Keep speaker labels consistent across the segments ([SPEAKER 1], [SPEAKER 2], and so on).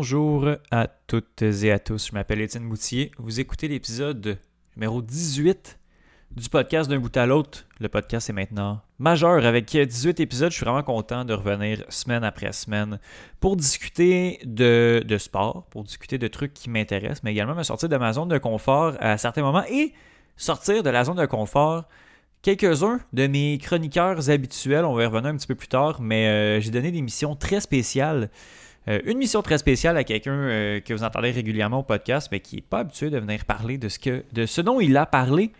[SPEAKER 1] Bonjour à toutes et à tous, je m'appelle Étienne Moutier. Vous écoutez l'épisode numéro 18 du podcast d'un bout à l'autre. Le podcast est maintenant majeur avec 18 épisodes. Je suis vraiment content de revenir semaine après semaine pour discuter de, sport, pour discuter de trucs qui m'intéressent, mais également me sortir de ma zone de confort à certains moments et sortir de la zone de confort quelques-uns de mes chroniqueurs habituels. On va y revenir un petit peu plus tard, mais euh, j'ai donné des missions très spéciales euh, une mission très spéciale à quelqu'un euh, que vous entendez régulièrement au podcast, mais qui n'est pas habitué de venir parler de ce, que, dont il a parlé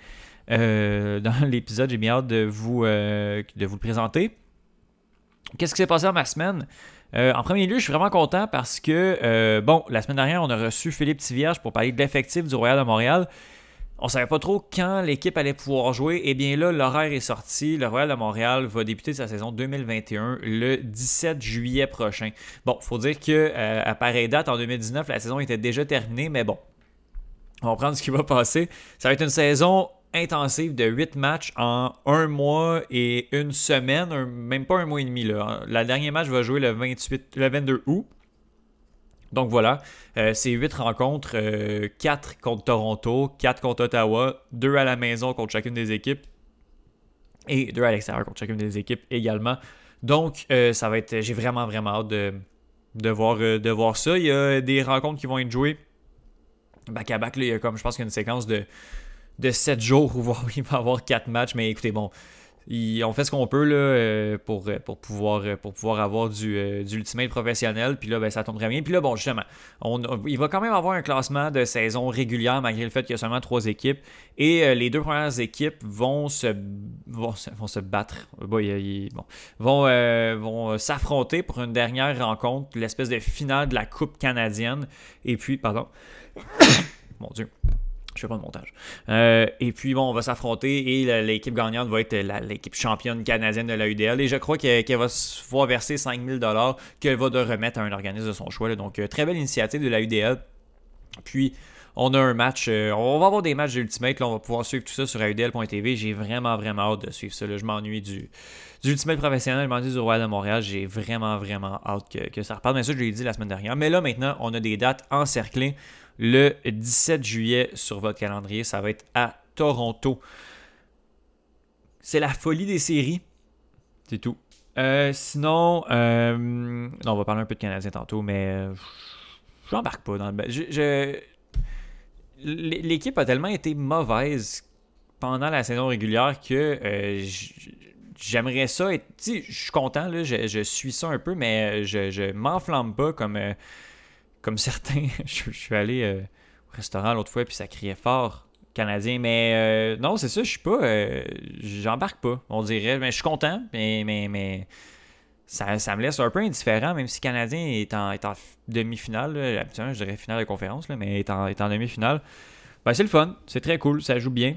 [SPEAKER 1] euh, dans l'épisode. J'ai bien hâte de vous, de vous le présenter. Qu'est-ce qui s'est passé dans ma semaine? en premier lieu, je suis vraiment content parce que, bon, la semaine dernière, on a reçu Philippe Tivierge pour parler de l'effectif du Royal de Montréal on savait pas trop quand l'équipe allait pouvoir jouer. Et eh bien là, l'horaire est sorti. Le Royal de Montréal va débuter sa saison 2021 le 17 juillet prochain. Bon, faut dire que euh, à pareille date, en 2019, la saison était déjà terminée, mais bon, on va prendre ce qui va passer. Ça va être une saison intensive de 8 matchs en un mois et une semaine, même pas un mois et demi. Là. La dernière match va jouer le, 28, le 22 août. Donc voilà, euh, c'est 8 rencontres, 4 euh, contre Toronto, 4 contre Ottawa, 2 à la maison contre chacune des équipes et 2 à l'extérieur contre chacune des équipes également. Donc euh, ça va être, j'ai vraiment vraiment hâte de, voir, de voir ça. Il y a des rencontres qui vont être jouées back à back. il y a comme je pense qu'il y a une séquence de, de 7 jours où il va y avoir 4 matchs. Mais écoutez, bon, on fait ce qu'on peut là, euh, pour, euh, pour, pouvoir, euh, pour pouvoir avoir du, du ultimate professionnel. Puis là, ben, ça tombe très bien. Puis là, bon, justement, on, il va quand même avoir un classement de saison régulière malgré le fait qu'il y a seulement trois équipes. Et les deux premières équipes vont se, vont, se battre. Bon, vont, vont s'affronter pour une dernière rencontre, l'espèce de finale de la Coupe canadienne. Et puis, pardon. Mon Dieu. Je fais pas de montage. Euh, et puis, bon, on va s'affronter et l'équipe gagnante va être l'équipe championne canadienne de la UDL. Et je crois qu'elle va se voir verser 5000 qu'elle va de remettre à un organisme de son choix. Donc, euh, très belle initiative de la UDL. Puis, on a un match, euh, on va avoir des matchs d'Ultimate, on va pouvoir suivre tout ça sur AUDL.tv. J'ai vraiment, vraiment hâte de suivre ça. Je m'ennuie du, du Ultimate professionnel, je m'ennuie du Royal de Montréal. J'ai vraiment, vraiment hâte que, que ça reparte. Mais ça, je l'ai dit la semaine dernière. Mais là, maintenant, on a des dates encerclées le 17 juillet sur votre calendrier. Ça va être à Toronto. C'est la folie des séries. C'est tout. Euh, sinon, euh, non, on va parler un peu de Canadien tantôt, mais euh, j'embarque pas dans le. L'équipe a tellement été mauvaise pendant la saison régulière que j'aimerais ça être. je suis content, je, suis ça un peu, mais je, je m'enflamme pas comme comme certains, je, suis allé euh, au restaurant l'autre fois, puis ça criait fort canadien. Mais euh, non, c'est ça, je suis pas. Euh, j'embarque pas, on dirait. Mais je suis content, mais, mais, mais ça, me laisse un peu indifférent, même si Canadien est en, demi-finale. Habituellement, je dirais finale de conférence, là, mais est en, est en demi-finale. Ben, c'est le fun, c'est très cool, ça joue bien.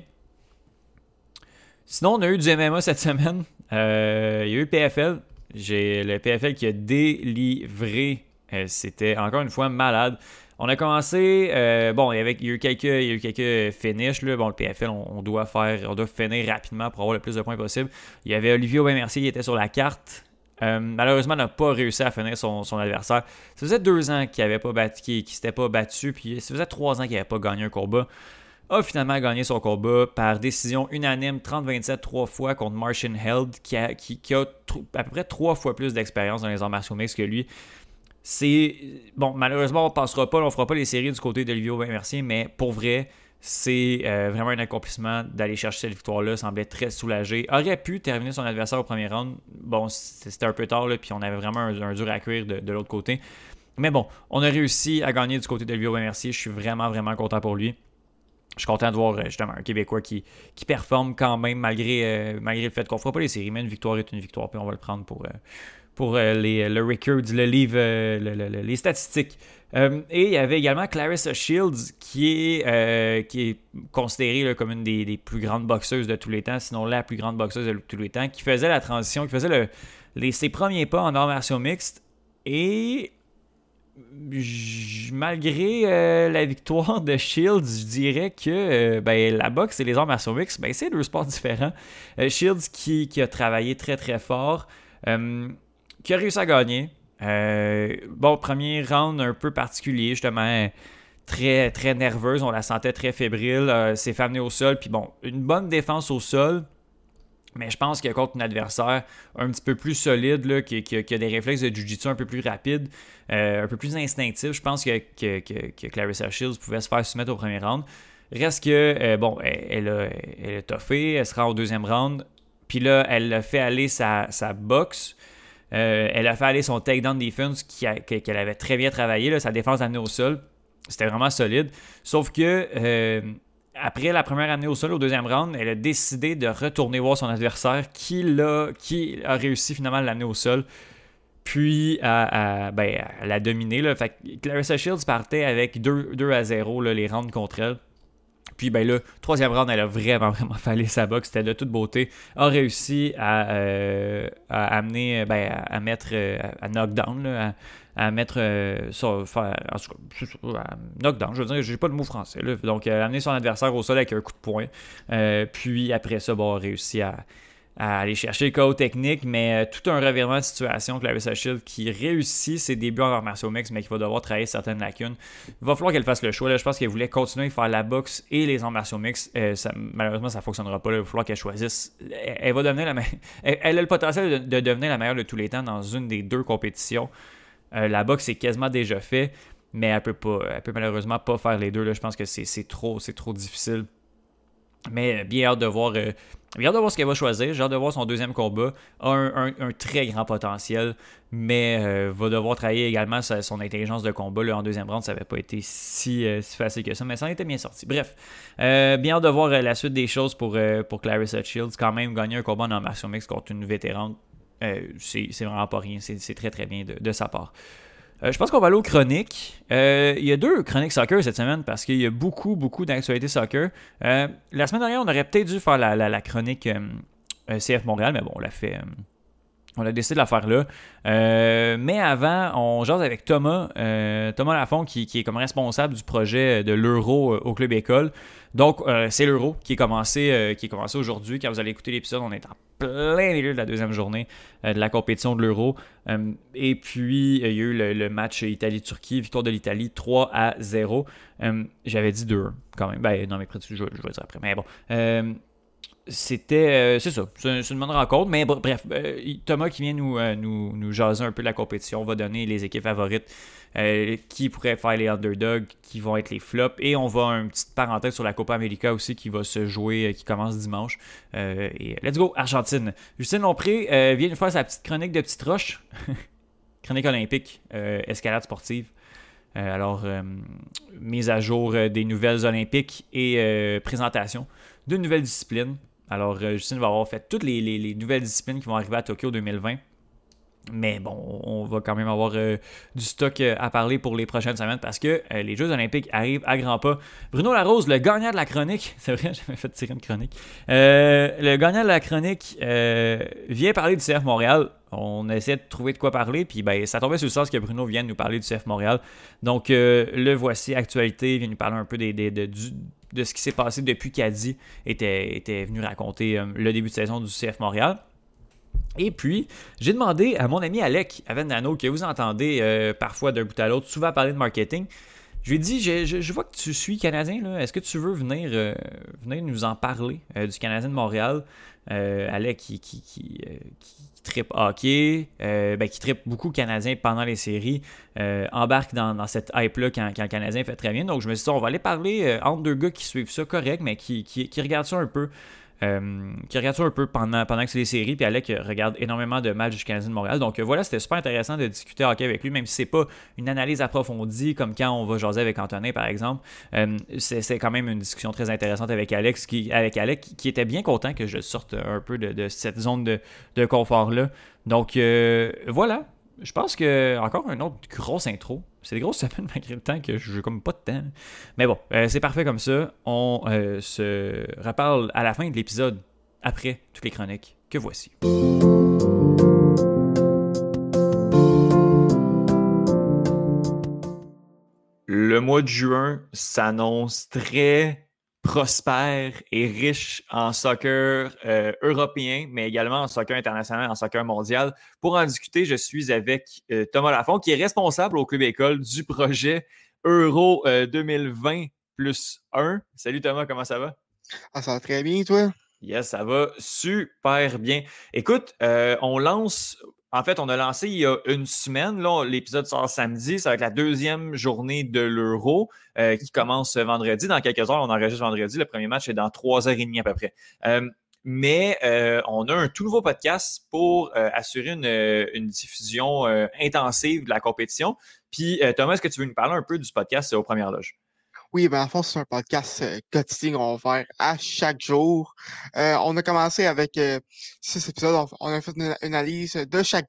[SPEAKER 1] Sinon, on a eu du MMA cette semaine. il y a eu PFL. J'ai le PFL qui a délivré euh, c'était encore une fois malade. On a commencé, euh, bon, il y, avait, eu quelques, il y a eu quelques finishes. Là. Bon, le PFL, on, doit faire, on doit finir rapidement pour avoir le plus de points possible. Il y avait Olivier Aubin-Mercier qui était sur la carte. Euh, malheureusement, n'a pas réussi à finir son, adversaire. Ça faisait deux ans qu'il pas battu, qu'il, s'était pas battu, puis ça faisait trois ans qu'il n'avait pas gagné un combat. A finalement gagné son combat par décision unanime 30-27 trois fois contre Martian Held, qui a, qui, a à peu près trois fois plus d'expérience dans les arts martiaux mixtes que lui. C'est. Bon, malheureusement, on ne passera pas, on ne fera pas les séries du côté d'Olivier Aubin-Mercier, mais pour vrai, c'est euh, vraiment un accomplissement d'aller chercher cette victoire-là. Semblait très soulagé. Aurait pu terminer son adversaire au premier round. Bon, c'était un peu tard, là, puis on avait vraiment un, dur à cuire de, l'autre côté. Mais bon, on a réussi à gagner du côté d'Olivier Aubin-Mercier. Je suis vraiment, vraiment content pour lui. Je suis content de voir euh, justement un Québécois qui, qui performe quand même malgré, euh, malgré le fait qu'on ne fera pas les séries. Mais une victoire est une victoire, puis on va le prendre pour, pour euh, les, le record, le livre, euh, les statistiques. Euh, et il y avait également Clarissa Shields, qui est, qui est considérée comme une des, plus grandes boxeuses de tous les temps, sinon la plus grande boxeuse de tous les temps, qui faisait la transition, qui faisait le, les, ses premiers pas en arts martiaux mixtes. Et malgré la victoire de Shields, je dirais que ben, la boxe et les arts martiaux mixtes, ben, c'est deux sports différents. Shields qui, qui, a travaillé très très fort qui a réussi à gagner. bon, premier round un peu particulier, justement, très, très nerveuse. On la sentait très fébrile. s'est fait au sol. Puis bon, une bonne défense au sol. Mais je pense que contre un adversaire un petit peu plus solide, là, qui, a des réflexes de Jiu-Jitsu un peu plus rapides, un peu plus instinctifs, je pense que, que, Clarissa Shields pouvait se faire soumettre au premier round. Reste que, bon, elle, a, elle a toffé, elle sera au deuxième round. Puis là, elle a fait aller sa, boxe. Euh, elle a fait aller son takedown defense qu'elle avait très bien travaillé, sa défense amenée au sol. C'était vraiment solide. Sauf que euh, après la première année au sol, au deuxième round, elle a décidé de retourner voir son adversaire qui, l'a, qui a réussi finalement à au sol. Puis à, ben, l'a dominer. Clarissa Shields partait avec 2, 2 à 0 les rounds contre elle. Puis ben là, troisième round, elle a vraiment, vraiment fallu sa boxe. C'était de toute beauté. A réussi à, euh, amener, ben, à, mettre, euh, à knockdown, à, mettre son, faire, knockdown, je veux dire, j'ai pas le mot français. Donc, elle a amené son adversaire au sol avec un coup de poing. Euh, puis après ça, bon, a réussi à à aller chercher le chaos technique, mais euh, tout un revirement de situation, Clarissa Shield qui réussit ses débuts en arts martiaux mix, mais qui va devoir travailler certaines lacunes. Il va falloir qu'elle fasse le choix. Là, je pense qu'elle voulait continuer à faire la boxe et les arts martiaux mix. Euh, malheureusement, ça ne fonctionnera pas. Il va falloir qu'elle choisisse. Elle, va devenir la elle, a le potentiel de, devenir la meilleure de tous les temps dans une des deux compétitions. Euh, la boxe est quasiment déjà fait, mais elle peut pas, peut malheureusement pas faire les deux. Là. Je pense que c'est trop, trop difficile. Mais bien hâte de voir hâte de voir ce qu'elle va choisir. J'ai hâte de voir son deuxième combat. A un, très grand potentiel, mais euh, va devoir travailler également son intelligence de combat. Là, en deuxième round, ça n'avait pas été si, euh, facile que ça, mais ça en était bien sorti. Bref, euh, bien hâte de voir la suite des choses pour, pour Clarissa Shields. Quand même, gagner un combat en martial mix contre une vétérante, c'est vraiment pas rien. C'est très très bien de, de sa part. Euh, je pense qu'on va aller aux chroniques. Euh, il y a deux chroniques soccer cette semaine parce qu'il y a beaucoup, beaucoup d'actualités soccer. Euh, la semaine dernière, on aurait peut-être dû faire la, chronique CF Montréal, mais bon, on l'a fait. On a décidé de la faire là. mais avant, on jase avec Thomas, Thomas Lafont, qui, est comme responsable du projet de l'Euro au Club École. Donc, c'est l'Euro qui est commencé, aujourd'hui. Quand vous allez écouter l'épisode, on est en plein milieu de la deuxième journée euh, de la compétition de l'Euro. Euh, et puis, il y a eu le, match Italie-Turquie, victoire de l'Italie 3 à 0. Euh, j'avais dit 2 quand même. Ben, non, mais je, je vais dire après. Mais bon. C'était. c'est ça. C'est une bonne rencontre. Mais bref, Thomas qui vient nous, nous, nous jaser un peu la compétition va donner les équipes favorites euh, qui pourraient faire les underdogs, qui vont être les flops. Et on va une petite parenthèse sur la Copa América aussi qui va se jouer, euh, qui commence dimanche. Euh, et let's go, Argentine. Justine Lompré vient de faire sa petite chronique de petite roche. chronique olympique, escalade sportive. alors, mise à jour des nouvelles olympiques et présentation de nouvelles disciplines. Alors, Justine va avoir fait toutes les, nouvelles disciplines qui vont arriver à Tokyo 2020. Mais bon, on va quand même avoir euh, du stock euh, à parler pour les prochaines semaines parce que euh, les Jeux Olympiques arrivent à grands pas. Bruno Larose, le gagnant de la chronique, c'est vrai, j'avais fait tirer une chronique. le gagnant de la chronique vient parler du CF Montréal. On essaie de trouver de quoi parler, puis ben, ça tombait sur le sens que Bruno vient nous parler du CF Montréal. Donc, le voici, actualité, il vient nous parler un peu de, ce qui s'est passé depuis qu'Adi était venu raconter le début de saison du CF Montréal. Et puis, j'ai demandé à mon ami Alec Avendano, que vous entendez euh, parfois d'un bout à l'autre, souvent parler de marketing. Je lui ai dit, je, vois que tu suis Canadien, est-ce que tu veux venir, euh, venir nous en parler euh, du Canadien de Montréal? Alec qui, qui, qui, tripe hockey, ben, qui tripe beaucoup Canadien pendant les séries, embarque dans, cette hype-là quand, quand, le Canadien fait très bien. Donc je me suis dit, on va aller parler entre deux gars qui suivent ça correct, mais qui, qui regardent ça un peu euh, qui regarde ça un peu pendant, pendant que c'est des séries, puis Alec regarde énormément de matchs du Canadien de Montréal. Donc euh, voilà, c'était super intéressant de discuter avec lui, même si c'est pas une analyse approfondie comme quand on va jaser avec Antonin, par exemple. Euh, c'est quand même une discussion très intéressante avec Alex, qui, avec Alec, qui était bien content que je sorte un peu de, cette zone de, de confort-là. Donc voilà, je pense que encore une autre grosse intro. C'est des grosses semaines malgré le temps que je n'ai comme pas de temps. Mais bon, euh, c'est parfait comme ça. On euh, se reparle à la fin de l'épisode, après toutes les chroniques que voici. Le mois de juin s'annonce très, prospère et riche en soccer euh, européen, mais également en soccer international, en soccer mondial. Pour en discuter, je suis avec euh, Thomas Lafont, qui est responsable au Club École du projet Euro 2020 plus 1. Salut Thomas, comment ça va?
[SPEAKER 2] Ah, ça va très bien, toi?
[SPEAKER 1] Yes, ça va super bien. Écoute, on lance en fait, on a lancé il y a une semaine. L'épisode sort samedi. Ça va être la deuxième journée de l'Euro euh, qui commence vendredi. Dans quelques heures, on enregistre vendredi. Le premier match est dans trois heures et demie à peu près. Euh, mais euh, on a un tout nouveau podcast pour assurer une, diffusion intensive de la compétition. Puis, Thomas, est-ce que tu veux nous parler un peu du podcast aux premières loges?
[SPEAKER 2] Oui, ben, en fond, c'est un podcast euh, quotidien qu'on va faire à chaque jour. Euh, on a commencé avec euh, six épisodes. On, a fait une, analyse de chaque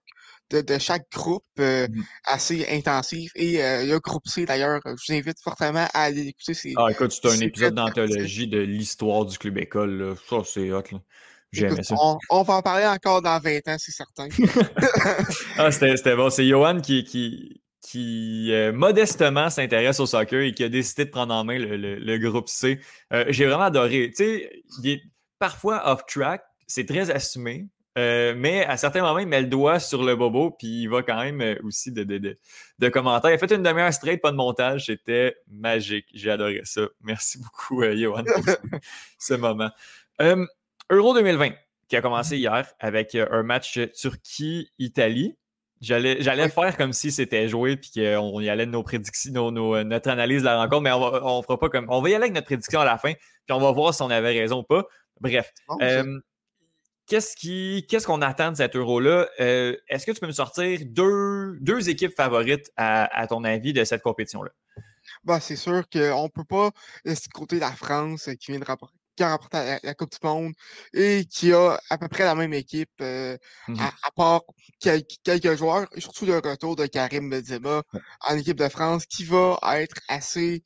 [SPEAKER 2] de, chaque groupe mmh assez intensif. Et le groupe C, d'ailleurs, je vous invite fortement à aller écouter.
[SPEAKER 1] Ah, écoute, c'est un épisode d'anthologie de l'histoire du club école. Ça, c'est hot. Là.
[SPEAKER 2] ça. On, va en parler encore dans 20 ans, c'est certain.
[SPEAKER 1] ah, c'était bon. C'est Johan qui, qui, qui euh, modestement s'intéresse au soccer et qui a décidé de prendre en main le, groupe C. Euh, j'ai vraiment adoré. Tu sais, il est parfois off-track, c'est très assumé, euh, mais à certains moments, il met le doigt sur le bobo, puis il va quand même aussi de, de, de, commentaires. Il a fait une demi-heure straight, pas de montage. C'était magique. J'ai adoré ça. Merci beaucoup, Johan, pour ce, moment. Euro 2020, qui a commencé hier avec un match Turquie-Italie. J'allais, j'allais faire comme si c'était joué puis qu'on y allait de nos prédictions, nos, notre analyse de la rencontre, mais on va, on fera pas comme. On va y aller avec notre prédiction à la fin, puis on va voir si on avait raison ou pas. Bref. Euh, qu'est-ce, qui, qu'est-ce qu'on attend de cet euro-là? Euh, est-ce que tu peux me sortir deux, deux équipes favorites, à, ton avis, de cette compétition-là?
[SPEAKER 2] Bah, c'est sûr qu'on ne peut pas laisser de côté la France qui vient de rapporter qui a remporté la, Coupe du Monde et qui a à peu près la même équipe, euh, mmh à, part quelques, joueurs, et surtout le retour de Karim Benzema en équipe de France, qui va être assez,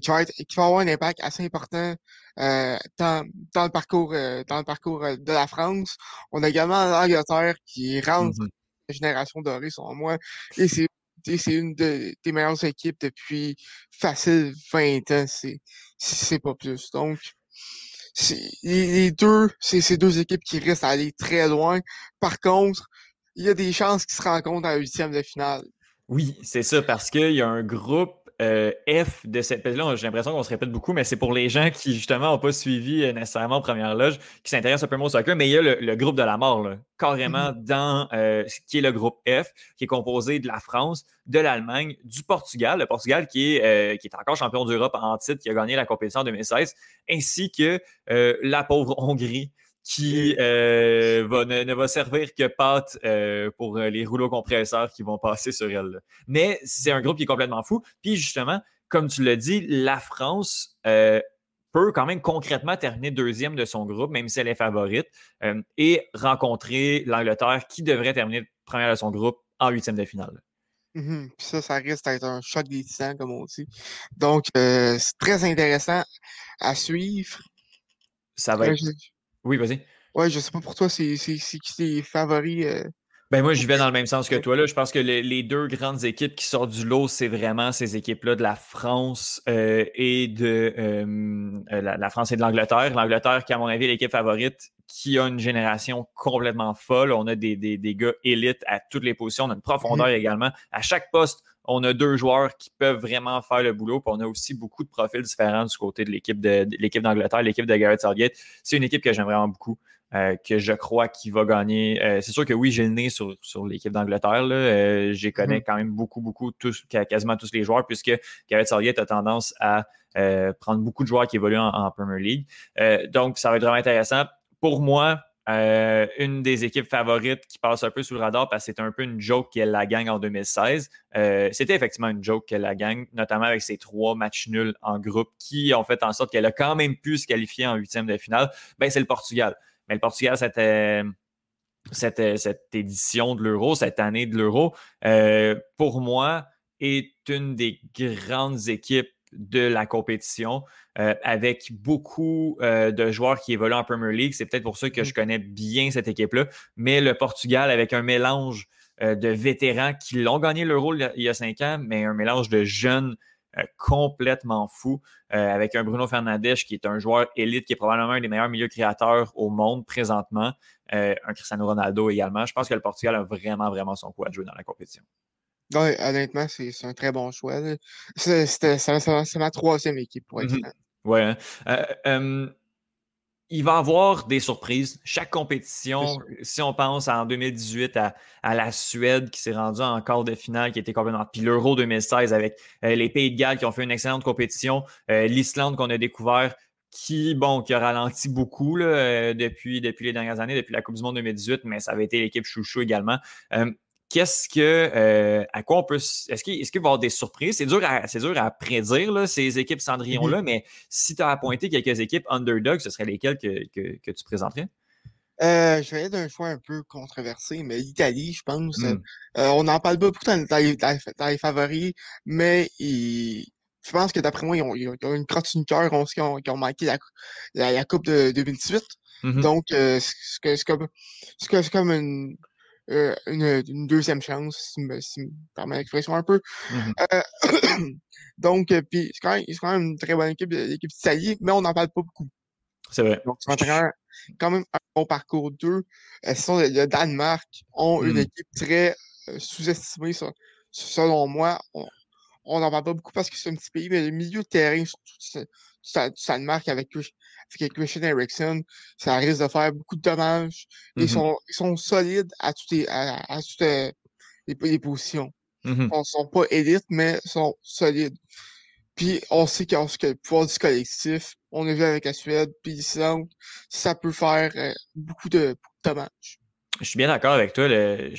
[SPEAKER 2] qui va, être, qui va avoir un impact assez important euh, dans, dans, le parcours, euh, dans le parcours de la France. On a également l'Angleterre qui rentre mmh la génération dorée, selon moi, et c'est c'est une des meilleures équipes depuis facile 20 ans, c'est pas plus. Donc, les deux, c'est ces deux équipes qui risquent d'aller très loin. Par contre, il y a des chances qu'ils se rencontrent en huitième de finale.
[SPEAKER 1] Oui, c'est ça, parce qu'il y a un groupe euh, F de cette. Là, j'ai l'impression qu'on se répète beaucoup, mais c'est pour les gens qui, justement, n'ont pas suivi euh, nécessairement Première Loge, qui s'intéressent un peu moins au soccer, mais il y a le, groupe de la mort, carrément mm-hmm. dans euh, ce qui est le groupe F, qui est composé de la France, de l'Allemagne, du Portugal, le Portugal qui est, qui est encore champion d'Europe en titre, qui a gagné la compétition en 2016, ainsi que la pauvre Hongrie qui euh, ne, va servir que pâte euh, pour euh, les rouleaux compresseurs qui vont passer sur elle. Mais c'est un groupe qui est complètement fou. Puis justement, comme tu l'as dit, la France peut quand même concrètement terminer deuxième de son groupe, même si elle est favorite, et rencontrer l'Angleterre qui devrait terminer première de son groupe en huitième de finale.
[SPEAKER 2] Mmh Puis ça, ça risque d'être un choc des titans, comme on dit. Donc, c'est très intéressant à suivre.
[SPEAKER 1] Ça va être... Oui, vas-y.
[SPEAKER 2] Ouais, je sais pas pour toi, c'est qui tes favoris. Euh,
[SPEAKER 1] ben moi, je vais dans le même sens que toi. Là. Je pense que les, deux grandes équipes qui sortent du lot, c'est vraiment ces équipes-là de la France euh, et de euh, la, France et de l'Angleterre. L'Angleterre, qui, à mon avis, est l'équipe favorite, qui a une génération complètement folle. On a des, des, des, gars élites à toutes les positions. On a une profondeur mmh également. À chaque poste, on a deux joueurs qui peuvent vraiment faire le boulot. Puis on a aussi beaucoup de profils différents du côté de l'équipe de, l'équipe d'Angleterre, l'équipe de Garrett Southgate. C'est une équipe que j'aime vraiment beaucoup. Euh, que je crois qu'il va gagner. Euh, c'est sûr que oui, j'ai le nez sur, sur l'équipe d'Angleterre. Euh, J'y connais mm-hmm. quand même beaucoup, beaucoup, tous, quasiment tous les joueurs, puisque Gareth Southgate a tendance à euh, prendre beaucoup de joueurs qui évoluent en, en Premier League. donc, ça va être vraiment intéressant. Pour moi, une des équipes favorites qui passe un peu sous le radar parce que c'était un peu une joke qu'elle la gagne en 2016. Euh, c'était effectivement une joke qu'elle la gagne, notamment avec ses trois matchs nuls en groupe qui ont fait en sorte qu'elle a quand même pu se qualifier en huitième de finale. Ben, c'est le Portugal. Mais le Portugal, c'était cette, cette, édition de l'Euro, cette année de l'Euro, euh, pour moi, est une des grandes équipes de la compétition euh, avec beaucoup euh, de joueurs qui évoluent en Premier League. C'est peut-être pour ça que je mm. connais bien cette équipe-là. Mais le Portugal, avec un mélange euh, de vétérans qui l'ont gagné l'Euro il y a cinq ans, mais un mélange de jeunes complètement fou, avec un Bruno Fernandes qui est un joueur élite, qui est probablement un des meilleurs milieux créateurs au monde présentement, un Cristiano Ronaldo également. Je pense que le Portugal a vraiment, vraiment son coup à jouer dans la compétition.
[SPEAKER 2] Oui, honnêtement, c'est un très bon choix. C'est ma troisième équipe pour être
[SPEAKER 1] mmh Oui. Hein il va y avoir des surprises. Chaque compétition, si on pense en 2018 à, la Suède qui s'est rendue en quart de finale, qui était complètement. Puis l'Euro 2016 avec euh, les Pays de Galles qui ont fait une excellente compétition, euh, l'Islande qu'on a découvert qui, bon, qui a ralenti beaucoup là, euh, depuis, depuis les dernières années, depuis la Coupe du Monde 2018, mais ça avait été l'équipe chouchou également qu'est-ce que, euh, à quoi on peut, est-ce qu'il, va y avoir des surprises? C'est dur à, c'est dur à prédire, là, ces équipes Cendrillon-là, mm-hmm. mais si tu as appointé quelques équipes underdog, ce serait lesquelles que, que, tu présenterais?
[SPEAKER 2] Euh, je vais être d'un choix un peu controversé, mais l'Italie, je pense, mm. euh, on n'en parle pas beaucoup dans, les, favoris, mais je pense que d'après moi, ils ont, ils ont une cœur qui ont, ont manqué la, la, Coupe de 2018. Mm-hmm. Donc, c'est, comme, c'est comme une euh, une, deuxième chance, si, me, si me permet l'expression un peu. Mmh euh, donc, euh, puis c'est quand, même, quand même une très bonne équipe, l'équipe d'Italie, mais on n'en parle pas beaucoup.
[SPEAKER 1] C'est vrai.
[SPEAKER 2] Donc, c'est quand même un bon parcours d'eux. le Danemark ont une mmh. équipe très sous-estimée, selon moi. On n'en parle pas beaucoup parce que c'est un petit pays, mais le milieu de terrain du Danemark avec avec Christian Erickson, ça risque de faire beaucoup de dommages. Ils, mm-hmm. sont, ils sont solides à toutes les, à, toutes les, positions. Mm-hmm. Ils ne sont pas élites, mais sont solides. Puis on sait que, le pouvoir du collectif, on a vu avec la Suède, puis l'Islande, ça peut faire euh, beaucoup, de, dommages.
[SPEAKER 1] Je suis bien d'accord avec toi. Le,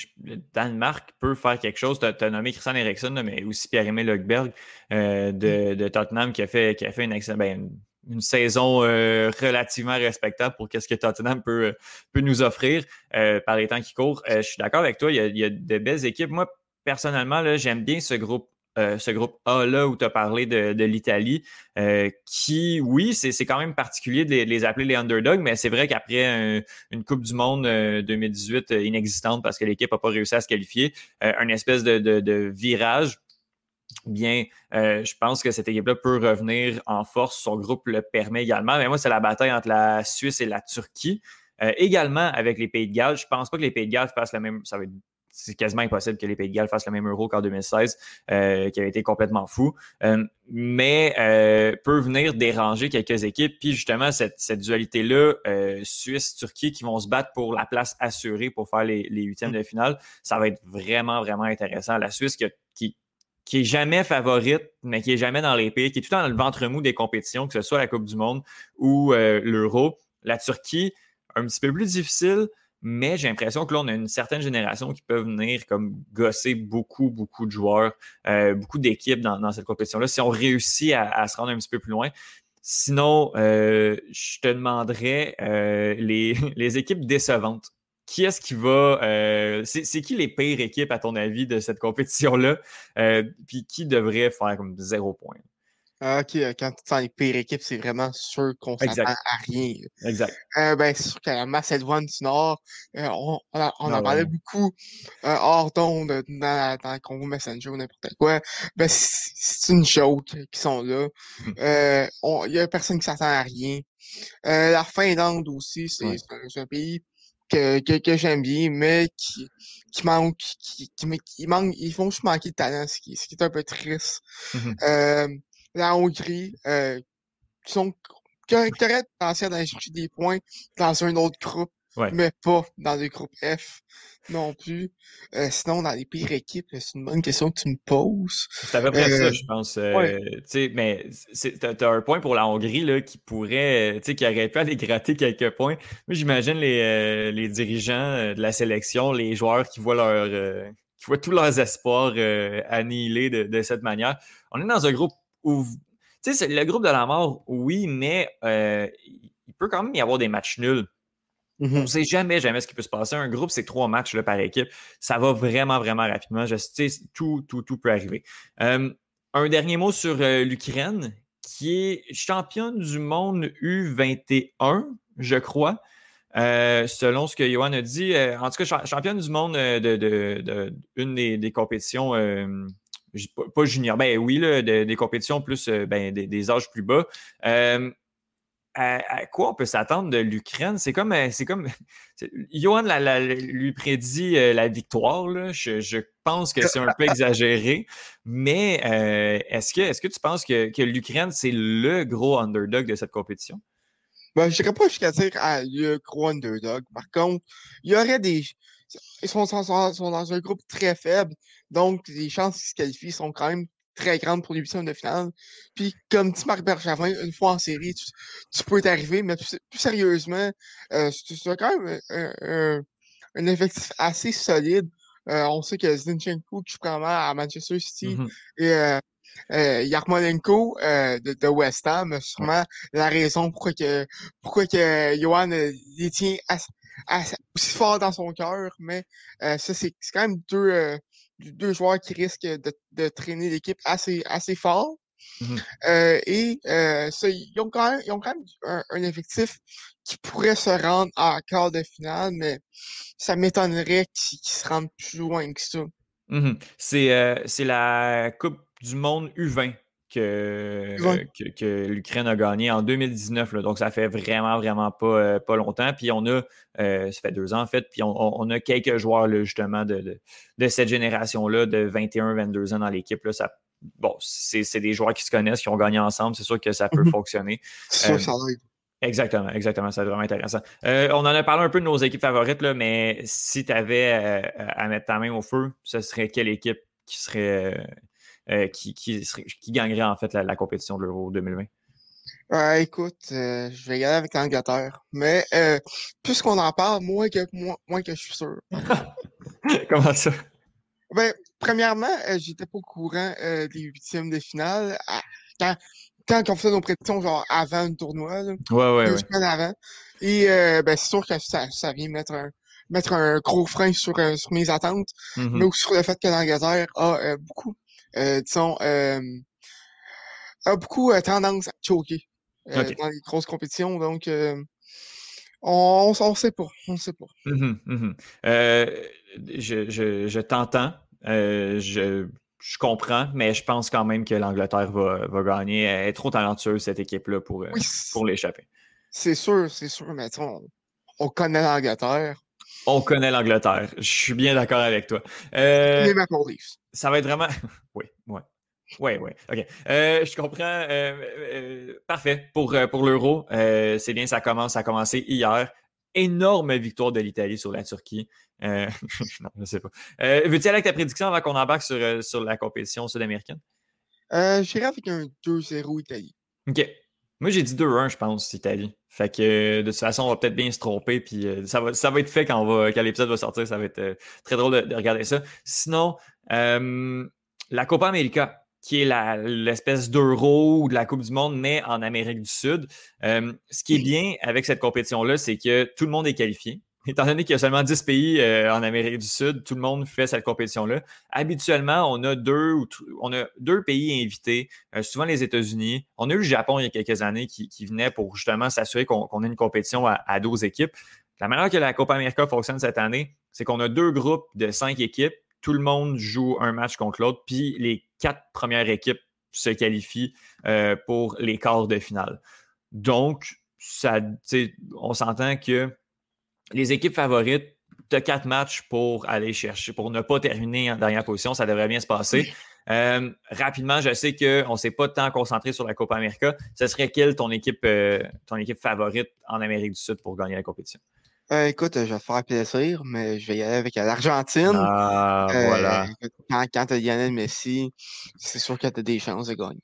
[SPEAKER 1] Danemark peut faire quelque chose. Tu as, nommé Christian Eriksson, mais aussi Pierre-Emile Lögberg euh, de, mm. de, Tottenham qui a fait, qui a fait une excellente. Ben, une saison euh, relativement respectable pour ce que Tottenham peut, euh, peut nous offrir euh, par les temps qui courent. je suis d'accord avec toi, il y, a, de belles équipes. Moi, personnellement, j'aime bien ce groupe. Ce groupe A-là où tu as parlé de, l'Italie, qui, oui, c'est quand même particulier de les, appeler les underdogs, mais c'est vrai qu'après une Coupe du Monde 2018 inexistante parce que l'équipe n'a pas réussi à se qualifier, un espèce de, virage, bien, euh, je pense que cette équipe-là peut revenir en force. Son groupe le permet également. Mais moi, c'est la bataille entre la Suisse et la Turquie. Euh, également avec les Pays de Galles. Je ne pense pas que les Pays de Galles fassent le même. Ça va c'est quasiment impossible que les Pays de Galles fassent le même euro qu'en 2016, euh, qui avait été complètement fou. mais peut venir déranger quelques équipes. Puis justement, cette, dualité-là, Suisse-Turquie, qui vont se battre pour la place assurée pour faire les, huitièmes de finale, ça va être vraiment, vraiment intéressant. La Suisse qui qui est jamais favorite, mais qui est jamais dans les pays, qui est tout dans le ventre mou des compétitions, que ce soit la Coupe du Monde ou euh, l'Euro. La Turquie, un petit peu plus difficile, mais j'ai l'impression que là, on a une certaine génération qui peut venir comme gosser beaucoup, beaucoup de joueurs, euh, beaucoup d'équipes dans, cette compétition-là, si on réussit à, se rendre un petit peu plus loin. Sinon, euh, je te demanderais les, les équipes décevantes qui est-ce qui va. Euh, c'est qui les pires équipes, à ton avis, de cette compétition-là? Euh, puis qui devrait faire comme zéro point?
[SPEAKER 2] Ah, OK, euh, quand tu sens les pires équipes, c'est vraiment sûr qu'on s'attend à rien.
[SPEAKER 1] Exact.
[SPEAKER 2] ben, c'est sûr qu'à la Macédoine du Nord, on, on, en parlait beaucoup hors d'onde dans, dans le Congo Messenger ou n'importe quoi. Ben, c'est une joke qui sont là. Il n'y a personne qui s'attend à rien. la Finlande aussi, c'est un pays que, que, j'aime bien, mais qui, qui manque, qui, qui, manque, ils font juste manquer de talent, ce qui, ce qui est un peu triste. Mmh euh, la Hongrie, euh, qui sont potentiel d'aller chercher des points dans un autre groupe, mais pas dans le groupe F non plus. Euh, sinon, dans les pires équipes, c'est une bonne question que tu me poses.
[SPEAKER 1] C'est à peu près ça, euh, je pense. Euh, mais tu as, un point pour la Hongrie là, qui pourrait, qui aurait pu aller gratter quelques points. Moi, j'imagine les, les, dirigeants de la sélection, les joueurs qui voient leur qui voient tous leurs espoirs annihilés de, de, cette manière. On est dans un groupe où, tu sais, le groupe de la mort, oui, mais il peut quand même y avoir des matchs nuls. On ne sait jamais, jamais ce qui peut se passer. Un groupe, c'est trois matchs là, par équipe. Ça va vraiment, vraiment rapidement. Je tout, tout, tout peut arriver. un dernier mot sur euh, l'Ukraine, qui est championne du monde U21, je crois. Euh, selon ce que Johan a dit. Euh, en tout cas, championne du monde de, de, une des, compétitions pas, junior, ben oui, des compétitions plus ben, des, âges plus bas. À, quoi on peut s'attendre de l'Ukraine? C'est comme, c'est comme, Johan lui prédit la victoire. Je, pense que c'est un peu exagéré, mais est-ce que, est que tu penses que, que l'Ukraine, c'est le gros underdog de cette compétition?
[SPEAKER 2] Ben, je dirais pas jusqu'à dire ah, le gros underdog. Par contre, il y aurait des. Ils sont, dans un groupe très faible, donc les chances qu'ils se qualifient sont quand même très grandes pour les de finale. Puis, comme dit Marc Bergevin, une fois en série, tu, peux t'arriver, mais plus, sérieusement, euh, c'est quand même un, un, effectif assez solide. Euh, on sait que Zinchenko joue vraiment à Manchester City mmh et euh, euh, Yarmolenko euh, de, West Ham, sûrement la raison pourquoi que pourquoi que Johan euh, les tient aussi fort dans son cœur, mais ça c'est quand même deux, deux joueurs qui risquent de, de traîner l'équipe assez, assez fort. Mmh et ça, ils, ont quand même, ils ont quand même un, effectif qui pourrait se rendre à quart de finale, mais ça m'étonnerait qu'ils se rendent plus loin que ça.
[SPEAKER 1] Mmh c'est la Coupe du monde U20 que, que, l'Ukraine a gagné en 2019. donc, ça fait vraiment, vraiment pas, euh, pas longtemps. Puis, on a, euh, ça fait deux ans en fait, puis on, a quelques joueurs là, justement de, de, cette génération-là de 21-22 ans dans l'équipe. Ça, bon, c'est des joueurs qui se connaissent, qui ont gagné ensemble. C'est sûr que ça peut mhm. fonctionner.
[SPEAKER 2] Ça, ça euh,
[SPEAKER 1] Exactement, exactement. C'est vraiment intéressant. on en a parlé un peu de nos équipes favorites, là, mais si tu avais à mettre ta main au feu, ce serait quelle équipe qui serait euh, qui, qui, gagnerait en fait la, compétition de l'Euro 2020?
[SPEAKER 2] écoute, euh, je vais y aller avec l'Angleterre. Mais euh, puisqu'on en parle, moins que, moins, que je suis sûr.
[SPEAKER 1] Comment ça?
[SPEAKER 2] Ben, premièrement, j'étais pas au courant des huitièmes de finale. quand, quand on faisait nos prédictions, genre avant le tournoi,
[SPEAKER 1] ouais, ouais,
[SPEAKER 2] deux semaines avant. Et ben, c'est sûr que ça, ça vient mettre un, mettre un gros frein sur, sur mes attentes, mm-hmm. mais aussi sur le fait que l'Angleterre a beaucoup euh, disons, euh, a beaucoup euh, tendance à choquer dans les grosses compétitions. Donc, on ne sait pas. On sait pas.
[SPEAKER 1] Mmh mmh je, je, je t'entends. je, je comprends, mais je pense quand même que l'Angleterre va, va, gagner. Elle est trop talentueuse, cette équipe-là, pour, pour l'échapper.
[SPEAKER 2] C'est sûr, c'est sûr, mais on, on connaît l'Angleterre.
[SPEAKER 1] On connaît l'Angleterre. Je suis bien d'accord avec toi.
[SPEAKER 2] Euh,
[SPEAKER 1] ça va être vraiment. oui, oui. Oui, oui. OK. Euh, je comprends. Euh, parfait. Pour, pour l'Euro, c'est bien, ça commence. Ça a commencé hier. Énorme victoire de l'Italie sur la Turquie. non, je ne sais pas. Veux-tu aller avec ta prédiction avant qu'on embarque sur, sur la compétition sud-américaine?
[SPEAKER 2] J'irai avec un 2-0 Italie.
[SPEAKER 1] OK. Moi, j'ai dit 2-1, je pense, Italie. Fait que de toute façon, on va peut-être bien se tromper. Puis euh, ça, va, ça va être fait quand, va, quand l'épisode va sortir. Ça va être euh, très drôle de, regarder ça. Sinon, euh, la Copa América, qui est l'espèce d'euro ou de la Coupe du Monde, mais en Amérique du Sud. ce qui est bien avec cette compétition-là, c'est que tout le monde est qualifié. Étant donné qu'il y a seulement 10 pays euh, en Amérique du Sud, tout le monde fait cette compétition-là. Habituellement, on a deux, on a deux pays invités, euh, souvent les États-Unis. On a eu le Japon il y a quelques années qui, venait pour justement s'assurer qu'on ait une compétition à, 12 équipes. La manière que la Copa América fonctionne cette année, c'est qu'on a deux groupes de cinq équipes. Tout le monde joue un match contre l'autre, puis les quatre premières équipes se qualifient euh, pour les quarts de finale. Donc, on s'entend que les équipes favorites, tu as quatre matchs pour aller chercher, pour ne pas terminer en dernière position. Ça devrait bien se passer. Euh, rapidement, je sais qu'on ne s'est pas tant concentré sur la Copa América. Ce serait quelle ton équipe, euh, ton équipe favorite en Amérique du Sud pour gagner la compétition?
[SPEAKER 2] Euh, écoute, je vais te faire plaisir, mais je vais y aller avec l'Argentine.
[SPEAKER 1] Ah, voilà.
[SPEAKER 2] Quand, quand tu as Lionel Messi, c'est sûr que tu as des chances de gagner.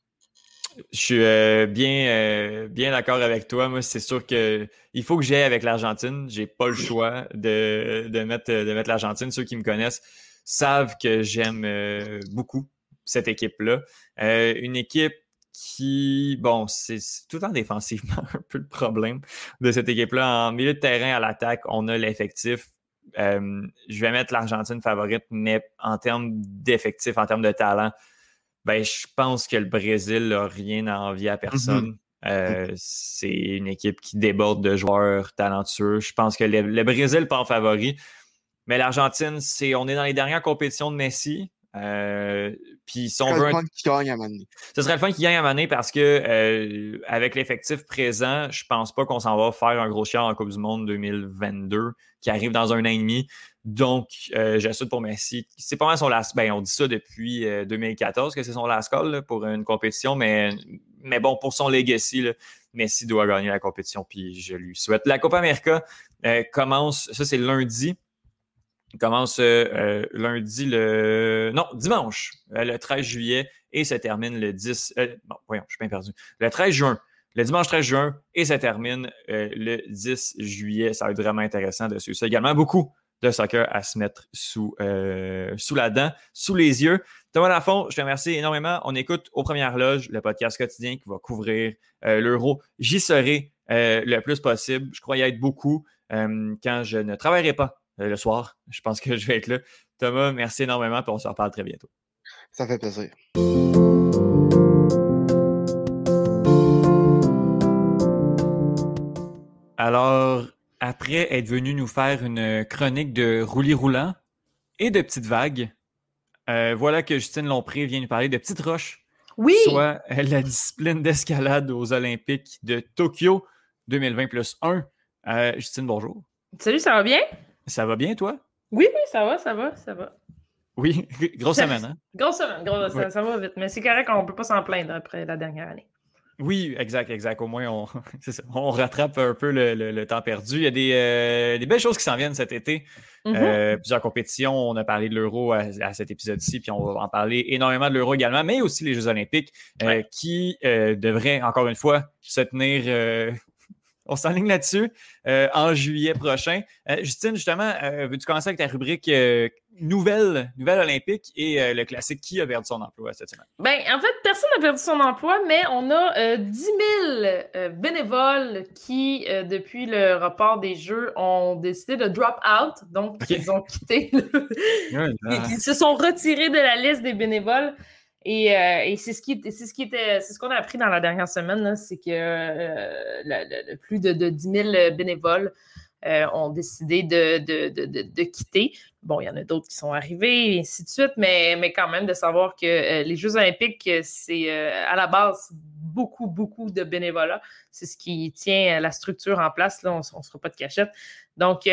[SPEAKER 1] Je suis euh, bien, euh, bien d'accord avec toi. Moi, c'est sûr qu'il faut que j'aille avec l'Argentine. J'ai pas le choix de, mettre, de mettre l'Argentine. Ceux qui me connaissent savent que j'aime euh, beaucoup cette équipe-là. une équipe qui, bon, c'est tout en défensivement un peu le problème de cette équipe-là. En milieu de terrain, à l'attaque, on a l'effectif. je vais mettre l'Argentine favorite, mais en termes d'effectif, en termes de talent, ben, je pense que le Brésil n'a rien à envier à personne. Mm-hmm. Euh, c'est une équipe qui déborde de joueurs talentueux. Je pense que le, Brésil pas en favori. Mais l'Argentine, c'est on est dans les dernières compétitions de Messi. Euh, puis si
[SPEAKER 2] on
[SPEAKER 1] veut.
[SPEAKER 2] Le fun qui gagne à
[SPEAKER 1] Ce serait le fun qui gagne à Mané parce que euh, avec l'effectif présent, je pense pas qu'on s'en va faire un gros chien en Coupe du Monde 2022 qui arrive dans un an et demi. Donc, euh, j'assure pour Messi. C'est pas mal son last. Ben, on dit ça depuis 2014 que c'est son last call pour une compétition, mais, mais bon, pour son legacy, Messi doit gagner la compétition, puis je lui souhaite. La Copa América commence, ça c'est lundi. Commence euh, euh, lundi le. Non, dimanche, euh, le 13 juillet, et ça termine le 10. bon, voyons, je suis bien perdu. Le 13 juin. Le dimanche 13 juin, et ça termine le 10 juillet. Ça va être vraiment intéressant de suivre ça. Également, beaucoup de soccer à se mettre sous, sous la dent, sous les yeux. Thomas Lafont, je te remercie énormément. On écoute aux premières loges le podcast quotidien qui va couvrir l'euro. J'y serai le plus possible. Je crois y être beaucoup quand je ne travaillerai pas le soir. Je pense que je vais être là. Thomas, merci énormément, et on se reparle très bientôt.
[SPEAKER 2] Ça fait plaisir.
[SPEAKER 1] Alors, après être venu nous faire une chronique de roulis roulant et de petites vagues, euh, voilà que Justine Lompré vient nous parler de petites roches.
[SPEAKER 3] Oui.
[SPEAKER 1] Soit la discipline d'escalade aux Olympiques de Tokyo 2020 plus 1. Euh, Justine, bonjour.
[SPEAKER 3] Salut, ça va bien?
[SPEAKER 1] Ça va bien, toi?
[SPEAKER 3] Oui, oui, ça va, ça va, ça va.
[SPEAKER 1] Oui, grosse semaine, hein?
[SPEAKER 3] Grosse semaine, grosse, ça, va vite. Mais c'est correct, on ne peut pas s'en plaindre après la dernière année.
[SPEAKER 1] Oui, exact, exact. Au moins, on, on rattrape un peu le, temps perdu. Il y a des, euh, belles choses qui s'en viennent cet été. Mm-hmm. Euh, plusieurs compétitions. On a parlé de l'Euro à, cet épisode-ci, puis on va en parler énormément de l'Euro également, mais aussi les Jeux Olympiques euh, qui devraient, encore une fois, se tenir on s'enligne là-dessus euh, en juillet prochain. Euh, Justine, justement, euh, veux-tu commencer avec ta rubrique nouvelle, nouvelle olympique et le classique qui a perdu son emploi cette semaine?
[SPEAKER 3] Ben, en fait, personne n'a perdu son emploi, mais on a 10 000 bénévoles qui, depuis le report des Jeux, ont décidé de drop out. Donc, ils ont quitté. ils se sont retirés de la liste des bénévoles. Euh, et, c'est ce qui c'est ce ce qu'on a appris dans la dernière semaine, c'est que euh, plus de, 10 000 bénévoles euh, ont décidé de, quitter. Bon, il y en a d'autres qui sont arrivés, et ainsi de suite, mais, mais quand même de savoir que les Jeux olympiques, c'est à la base beaucoup, beaucoup de bénévolat. C'est ce qui tient la structure en place. Là, on ne se pas de cachette. Donc,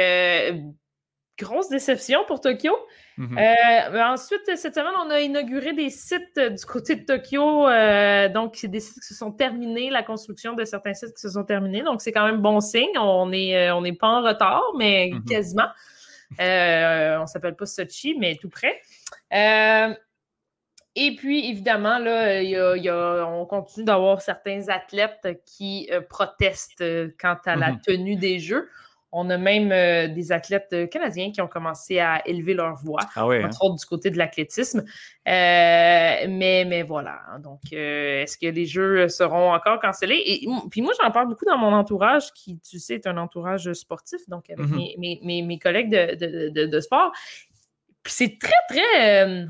[SPEAKER 3] grosse déception pour Tokyo. Mhm. Euh, ensuite, cette semaine, on a inauguré des sites euh, du côté de Tokyo. Euh, donc, c'est des sites qui se sont terminés, la construction de certains sites qui se sont terminés. Donc, c'est quand même bon signe. On n'est on pas en retard, mais mhm. quasiment. on ne s'appelle pas Sochi, mais tout près. et puis, évidemment, là, on continue d'avoir certains athlètes qui protestent quant à la mhm. tenue des Jeux. On a même euh, des athlètes euh, canadiens qui ont commencé à élever leur voix,
[SPEAKER 1] ah oui,
[SPEAKER 3] entre hein? autres du côté de l'athlétisme. Euh, mais, mais voilà. Hein. Donc, est-ce que les Jeux seront encore cancellés? Et puis moi, j'en parle beaucoup dans mon entourage, qui, tu sais, est un entourage sportif, donc avec mm-hmm. mes, collègues de, sport. Puis c'est très, très.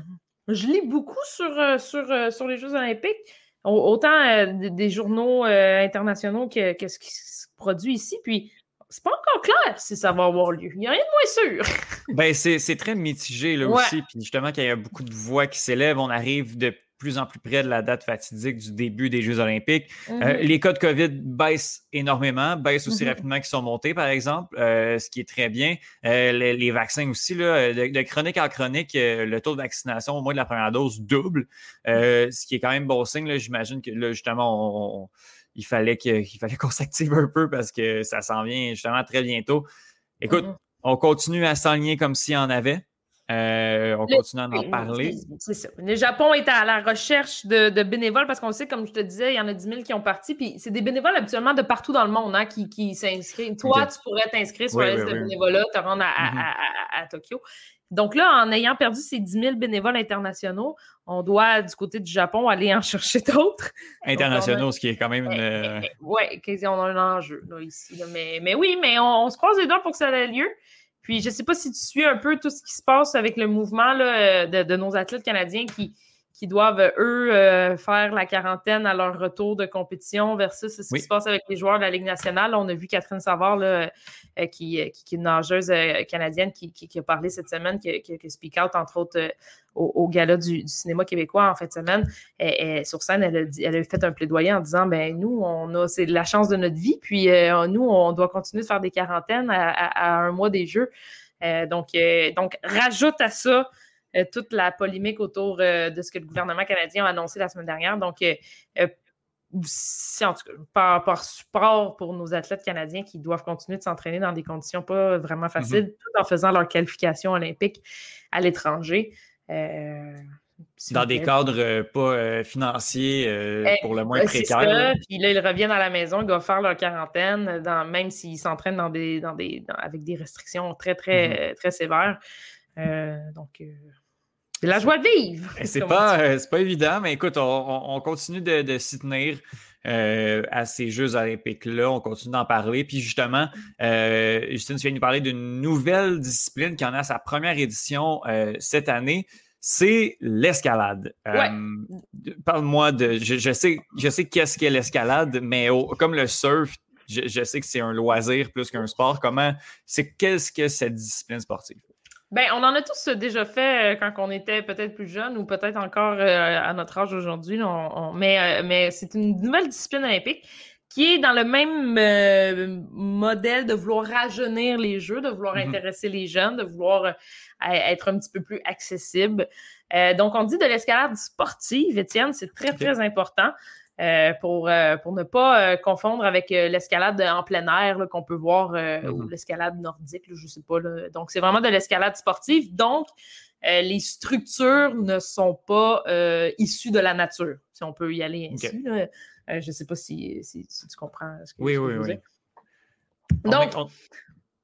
[SPEAKER 3] je lis beaucoup sur, sur, sur les Jeux olympiques, autant des journaux internationaux que, que ce qui se produit ici. Puis c'est pas encore clair si ça va avoir lieu. Il n'y a rien de moins sûr.
[SPEAKER 1] ben, c'est très mitigé là aussi. Puis justement, qu'il y a beaucoup de voix qui s'élèvent, on arrive de plus en plus près de la date fatidique du début des Jeux olympiques. Euh, mm-hmm. les cas de COVID baissent énormément, baissent aussi mm-hmm. rapidement qu'ils sont montés, par exemple, euh, ce qui est très bien. Euh, les, vaccins aussi, là, de, chronique en chronique, le taux de vaccination au moins de la première dose double, mm-hmm. ce qui est quand même bon signe. J'imagine que là, justement, on il fallait qu'on s'active un peu parce que ça s'en vient justement très bientôt. Écoute, mm-hmm. on continue à s'enligner comme s'il y en avait. Euh, on continue à en parler.
[SPEAKER 3] C'est ça. Le Japon est à la recherche de, bénévoles parce qu'on sait, comme je te disais, il y en a 10 000 qui ont parti. Puis c'est des bénévoles habituellement de partout dans le monde hein, qui, s'inscrivent. Toi, tu pourrais t'inscrire sur la liste de bénévoles, te rendre mm-hmm. à, Tokyo. Donc là, en ayant perdu ces 10 000 bénévoles internationaux, on doit, du côté du Japon, aller en chercher d'autres.
[SPEAKER 1] Internationaux, ce qui est quand même une.
[SPEAKER 3] Euh, oui, on a un enjeu là, ici. Mais, mais oui, mais on, se croise les doigts pour que ça ait lieu. Puis je ne sais pas si tu suis un peu tout ce qui se passe avec le mouvement là, de, nos athlètes canadiens qui, qui doivent, eux, euh, faire la quarantaine à leur retour de compétition versus ce qui se passe avec les joueurs de la Ligue nationale. on a vu Catherine Savard, là, euh, qui, qui, qui, est une nageuse euh, canadienne, qui, qui, a parlé cette semaine, qui, qui, speak out, entre autres, au, au, gala du, cinéma québécois en fin de semaine. Et, sur scène, elle a, dit, elle a, fait un plaidoyer en disant ben nous, on a c'est la chance de notre vie, puis nous, on doit continuer de faire des quarantaines à, à, un mois des Jeux. donc, donc, rajoute à ça euh, toute la polémique autour euh, de ce que le gouvernement canadien a annoncé la semaine dernière. Donc, euh, si en tout cas, par, support pour nos athlètes canadiens qui doivent continuer de s'entraîner dans des conditions pas vraiment faciles, mm-hmm. tout en faisant leur qualification olympique à l'étranger.
[SPEAKER 1] dans des cadres pas financiers pour le moins précaires.
[SPEAKER 3] Puis là, ils reviennent à la maison, ils doivent faire leur quarantaine, dans, même s'ils s'entraînent dans des, dans des, avec des restrictions très, très, mm-hmm. très sévères. donc, c'est la joie de vivre.
[SPEAKER 1] C'est pas, euh, pas évident, mais écoute, on, continue de, s'y tenir. Euh, à ces Jeux olympiques-là. On continue d'en parler. Puis justement, euh, Justine, tu viens de nous parler d'une nouvelle discipline qui en a sa première édition cette année. C'est l'escalade. Parle-moi de. Je, sais, je sais qu'est-ce qu'est l'escalade, mais comme le surf, je, je sais que c'est un loisir plus qu'un sport. Comment c'est qu'est-ce que cette discipline sportive?
[SPEAKER 3] Ben, on en a tous déjà fait euh, quand on était peut-être plus jeune ou peut-être encore euh, à notre âge aujourd'hui. Mais, euh, mais c'est une nouvelle discipline olympique qui est dans le même modèle de vouloir rajeunir les jeux, de vouloir mm-hmm. intéresser les jeunes, de vouloir être un petit peu plus accessible. donc, on dit de l'escalade sportive, Étienne, c'est très, très important. Euh, pour, euh, pour ne pas euh, confondre avec l'escalade en plein air qu'on peut voir ou mm-hmm. l'escalade nordique, je ne sais pas. Donc, c'est vraiment de l'escalade sportive. Donc, les structures ne sont pas issues de la nature, si on peut y aller ainsi. je ne sais pas si, si, tu comprends ce que,
[SPEAKER 1] oui, oui, oui.
[SPEAKER 3] Donc,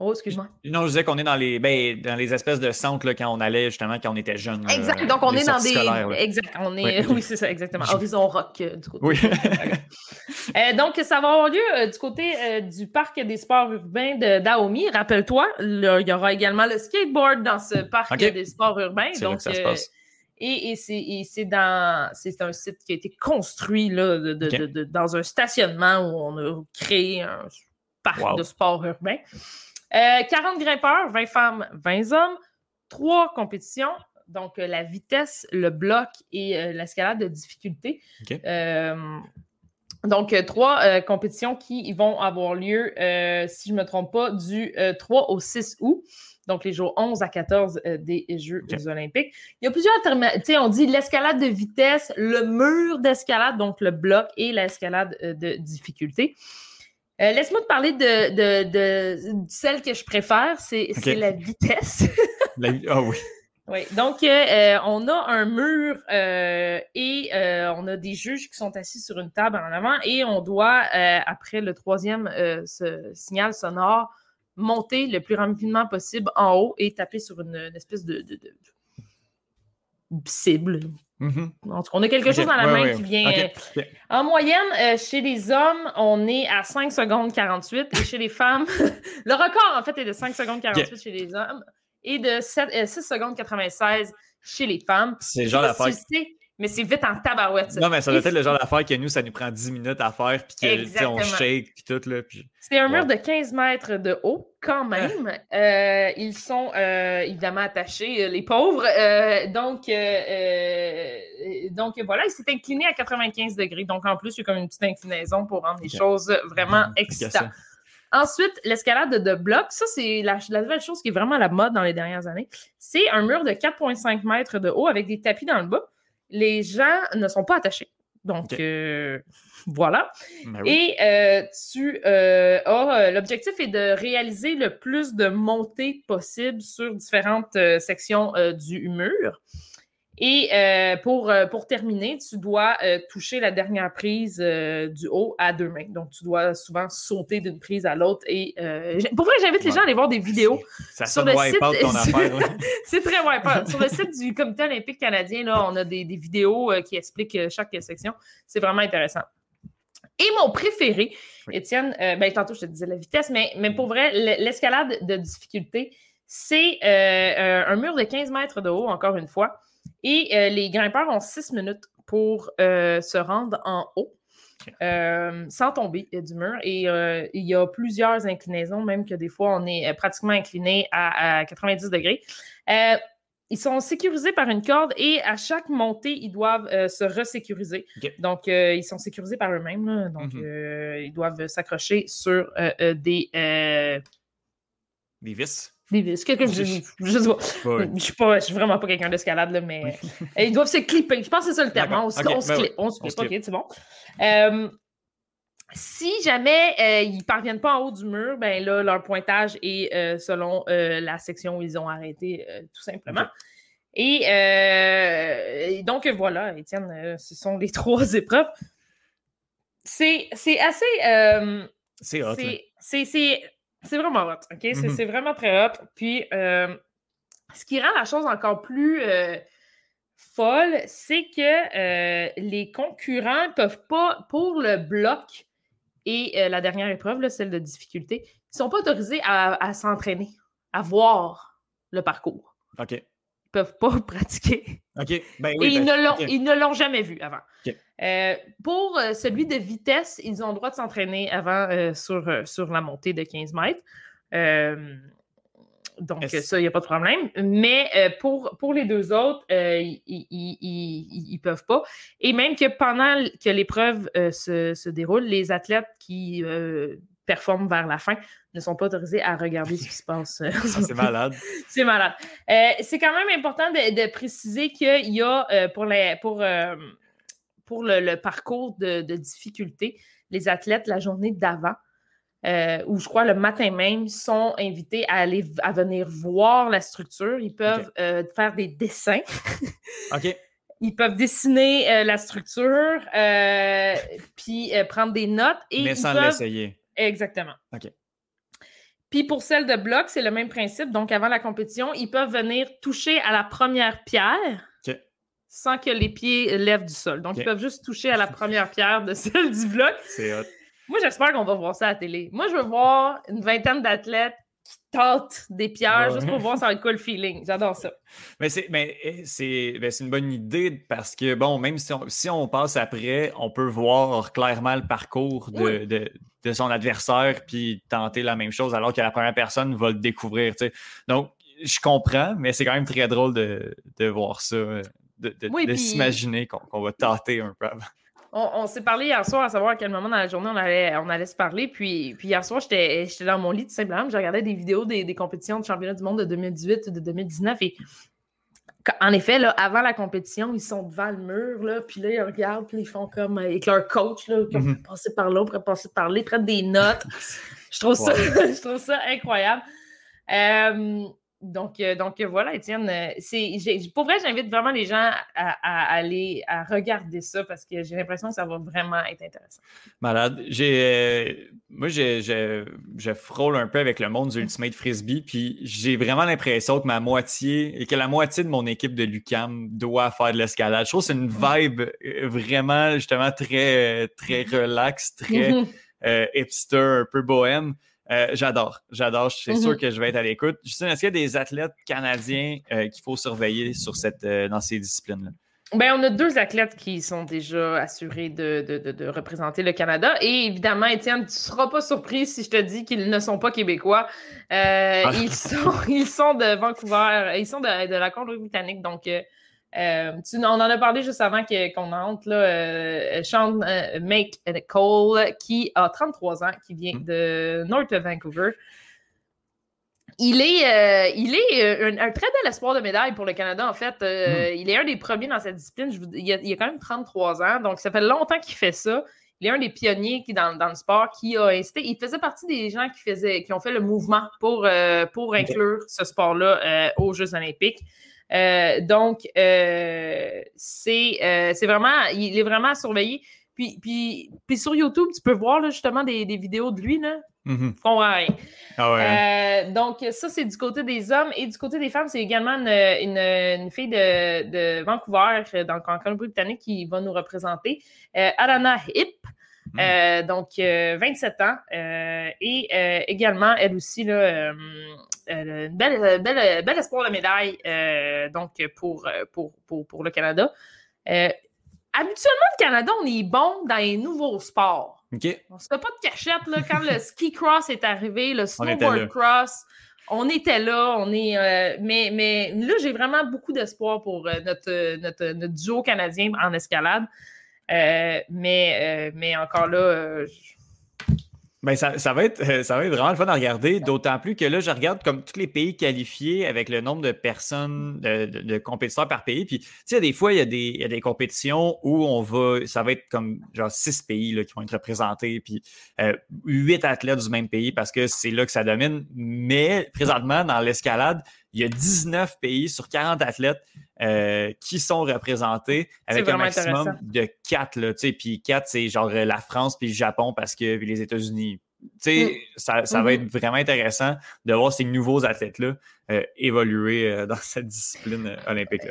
[SPEAKER 3] Oh, excuse-moi.
[SPEAKER 1] Non, je disais qu'on est dans les, ben, dans les espèces de centres là, quand on allait justement quand on était jeune.
[SPEAKER 3] Exact. Donc on est dans des. Exact. On est... Oui, c'est ça, exactement. Horizon Rock euh, du côté.
[SPEAKER 1] Oui.
[SPEAKER 3] euh, donc, ça va avoir lieu euh, du côté du parc des sports urbains de Daomi. Rappelle-toi, il y aura également le skateboard dans ce parc des sports urbains. Donc, ça se passe. Et, et c'est dans c'est un site qui a été construit là, de, de, dans un stationnement où on a créé un parc de sport urbain. 40 euh, grimpeurs, 20 femmes, 20 hommes, trois compétitions. Donc, euh, la vitesse, le bloc et euh, l'escalade de difficulté. donc, trois compétitions qui vont avoir lieu, si je ne me trompe pas, du 3 au 6 août donc les jours 11 à 14 des Jeux olympiques. Il y a plusieurs sais, On dit l'escalade de vitesse, le mur d'escalade, donc le bloc et l'escalade de difficulté. Euh, laisse-moi te parler de, celle que je préfère, c'est la vitesse.
[SPEAKER 1] Ah oui.
[SPEAKER 3] Oui, donc euh, euh, on a un mur et on a des juges qui sont assis sur une table en avant et on doit, après le troisième signal sonore, monter le plus rapidement possible en haut et taper sur une, espèce de cible, Mm-hmm. on a quelque chose dans la main qui vient. Euh, en moyenne, euh, chez les hommes, on est à 5 secondes 48 et chez les femmes, le record en fait est de 5 secondes 48 chez les hommes et de 6 euh, secondes 96 chez les femmes.
[SPEAKER 1] C'est genre d'affaire
[SPEAKER 3] mais c'est vite en tabarouette.
[SPEAKER 1] Non, mais ça doit être le genre d'affaire que nous, ça nous prend 10 minutes à faire, puis qu'on shake, puis tout. Là,
[SPEAKER 3] C'est un mur de 15 mètres de haut, quand ah. même. Euh, ils sont euh, évidemment attachés, euh, les pauvres. donc, donc, voilà, il s'est incliné à 95 degrés. Donc, en plus, il y a comme une petite inclinaison pour rendre les choses vraiment excitantes. Ensuite, l'escalade de bloc, ça, c'est la, la, nouvelle chose qui est vraiment à la mode dans les dernières années. C'est un mur de 4,5 mètres de haut avec des tapis dans le bas les gens ne sont pas attachés. Donc, euh, voilà. Ben Et euh, tu euh, as l'objectif est de réaliser le plus de montées possible sur différentes sections du mur. Et euh, pour, euh, pour terminer, tu dois euh, toucher la dernière prise du haut à deux mains. Donc, tu dois souvent sauter d'une prise à l'autre. Et pour vrai, j'invite les gens à aller voir des vidéos sur le site. C'est très wipeout. sur le site du Comité olympique canadien, là, on a des, vidéos qui expliquent chaque section. C'est vraiment intéressant. Et mon préféré, Étienne, ben, tantôt je te disais la vitesse, mais, mais pour vrai, l'escalade de difficulté, c'est un mur de 15 mètres de haut, encore une fois Et les grimpeurs ont six minutes pour se rendre en haut. sans tomber du mur. Et il y a plusieurs inclinaisons, même que des fois, on est pratiquement incliné à, 90 degrés. ils sont sécurisés par une corde et à chaque montée, ils doivent se resécuriser. Donc, ils sont sécurisés par eux-mêmes. Donc, mm-hmm. ils doivent s'accrocher sur des.
[SPEAKER 1] des vis.
[SPEAKER 3] Je, je, sais pas. Je suis pas. Je suis vraiment pas quelqu'un d'escalade, mais. ils doivent se clipper. Je pense que c'est ça le terme. Hein. On, se, on se clip. On se clip. OK, c'est bon. Si jamais euh, ils ne parviennent pas en haut du mur, ben là, leur pointage est euh, selon euh, la section où ils ont arrêté, tout simplement. Et, donc voilà, Étienne, ce sont les trois épreuves. C'est assez.
[SPEAKER 1] c'est hot.
[SPEAKER 3] C'est vraiment hot, OK? Mm-hmm. C'est vraiment très hot. Puis, ce qui rend la chose encore plus folle, c'est que les concurrents ne peuvent pas, pour le bloc, et euh, la dernière épreuve, celle de difficulté, ils ne sont pas autorisés à, s'entraîner, à voir le parcours.
[SPEAKER 1] OK.
[SPEAKER 3] Ils ne peuvent pas pratiquer.
[SPEAKER 1] OK. Ben
[SPEAKER 3] et ils, ben, ne l'ont jamais vu avant. Euh, pour euh, celui de vitesse, ils ont le droit de s'entraîner avant sur, sur la montée de 15 mètres. Donc, ça, il n'y a pas de problème. Mais euh, pour, pour les deux autres, euh, ils ne peuvent pas. Et même que pendant que l'épreuve euh, se, déroule, les athlètes qui performent vers la fin ne sont pas autorisés à regarder ce qui se passe.
[SPEAKER 1] Ah, c'est malade.
[SPEAKER 3] c'est malade. c'est quand même important de, préciser qu'il y a pour, les, pour, pour le, parcours de, de difficulté, les athlètes, la journée d'avant, euh, ou je crois le matin même, sont invités à aller à venir voir la structure. Ils peuvent euh, faire des dessins.
[SPEAKER 1] OK.
[SPEAKER 3] Ils peuvent dessiner euh, la structure, puis prendre des notes. Et
[SPEAKER 1] Mais sans l'essayer.
[SPEAKER 3] Exactement.
[SPEAKER 1] OK.
[SPEAKER 3] Puis pour celle de bloc, c'est le même principe. Donc, avant la compétition, ils peuvent venir toucher à la première pierre sans que les pieds lèvent du sol. Donc, ils peuvent juste toucher à la première pierre de celle du bloc.
[SPEAKER 1] C'est hot.
[SPEAKER 3] Moi, j'espère qu'on va voir ça à la télé. Moi, je veux voir une vingtaine d'athlètes qui tentent des pierres juste pour voir ça va être quoi le feeling. J'adore ça.
[SPEAKER 1] Mais c'est mais eh, ben, c'est une bonne idée parce que, bon, même si on, si on passe après, on peut voir clairement le parcours de, de, son adversaire puis tenter la même chose alors que la première personne va le découvrir. Donc, je comprends, mais c'est quand même très drôle de, de voir ça, de, s'imaginer qu'on va tâter un peu avant
[SPEAKER 3] on, s'est parlé hier soir à savoir à quel moment dans la journée on allait, on allait se parler. Puis, puis hier soir, j'étais dans mon lit tout simplement. Je regardais des vidéos des, compétitions de championnat du monde de 2018 et de 2019. Et en effet, là, avant la compétition, ils sont devant le mur, là, puis là, ils regardent, puis ils font comme avec leur coach, là, qui mm passer par là, pour passer par là, ils prennent des notes. je, trouve ça, je trouve ça incroyable. Euh, donc, euh, donc voilà, Étienne, euh, pour vrai, j'invite vraiment les gens à, aller à regarder ça parce que j'ai l'impression que ça va vraiment être intéressant.
[SPEAKER 1] Malade. J'ai, euh, moi, j'ai, je frôle un peu avec le monde du Ultimate Frisbee, puis j'ai vraiment l'impression que ma moitié et que la moitié de mon équipe de Lucam doit faire de l'escalade. Je trouve que c'est une vibe vraiment, justement, très, très relax, très hipster, un peu bohème. Euh, j'adore, j'adore. Je suis sûr mhm. que je vais être à l'écoute. Justine, est-ce qu'il y a des athlètes canadiens euh, qu'il faut surveiller sur cette, euh, dans ces disciplines-là?
[SPEAKER 3] Ben, on a deux athlètes qui sont déjà assurés de, représenter le Canada. Et évidemment, Étienne, tu ne seras pas surpris si je te dis qu'ils ne sont pas québécois. Ah. ils, sont, ils sont de Vancouver, ils sont de, la Colombie-Britannique. Donc, euh, on en a parlé juste avant qu'on entre, là, euh, Sean euh, Make Cole, qui a 33 ans, qui vient mm. de North Vancouver. Il est, il est un, très bel espoir de médaille pour le Canada, en fait. Mm. Il est un des premiers dans cette discipline. il, a, a, quand même 33 ans, donc ça fait longtemps qu'il fait ça. Il est un des pionniers qui, dans, le sport qui a incité. Il faisait partie des gens qui, faisaient, qui ont fait le mouvement pour, pour inclure ce sport-là aux Jeux olympiques. Euh, donc, euh, euh, c'est vraiment, il est vraiment à surveiller. Puis, puis, puis sur YouTube, tu peux voir justement des, vidéos de lui. Là.
[SPEAKER 1] Mm.
[SPEAKER 3] Ah ouais. Hein. donc, ça, c'est du côté des hommes. Et du côté des femmes, c'est également une, une, fille de, de Vancouver, donc en Colombie-Britannique, qui va nous représenter. Alana Hip. Hmm. donc, 27 ans. et également, elle aussi, là, une belle, belle, belle, espoir de médaille donc pour, pour, pour, pour, le Canada. habituellement, le Canada, on est bon dans les nouveaux sports. On se fait pas de cachette là, quand le ski cross est arrivé, le snowboard cross. On était là, on est. Euh, mais, mais là, j'ai vraiment beaucoup d'espoir pour euh, notre, notre, duo canadien en escalade. Euh, mais, mais encore là,
[SPEAKER 1] ben ça, ça, va être, ça va être vraiment le fun à regarder, d'autant plus que là, je regarde comme tous les pays qualifiés avec le nombre de personnes, de, compétiteurs par pays. Puis, tu sais, des fois, il y, a des, il y, a des, compétitions où on va, ça va être comme genre six pays là, qui vont être représentés, puis euh, huit athlètes du même pays parce que c'est là que ça domine. Mais présentement, dans l'escalade, il y a 19 pays sur 40 athlètes euh, qui sont représentés avec un maximum de 4. Là, puis 4, c'est genre la France puis le Japon parce que les États-Unis. Mm. Ça, ça va mm-hmm. être vraiment intéressant de voir ces nouveaux athlètes-là euh, évoluer euh, dans cette discipline euh, olympique.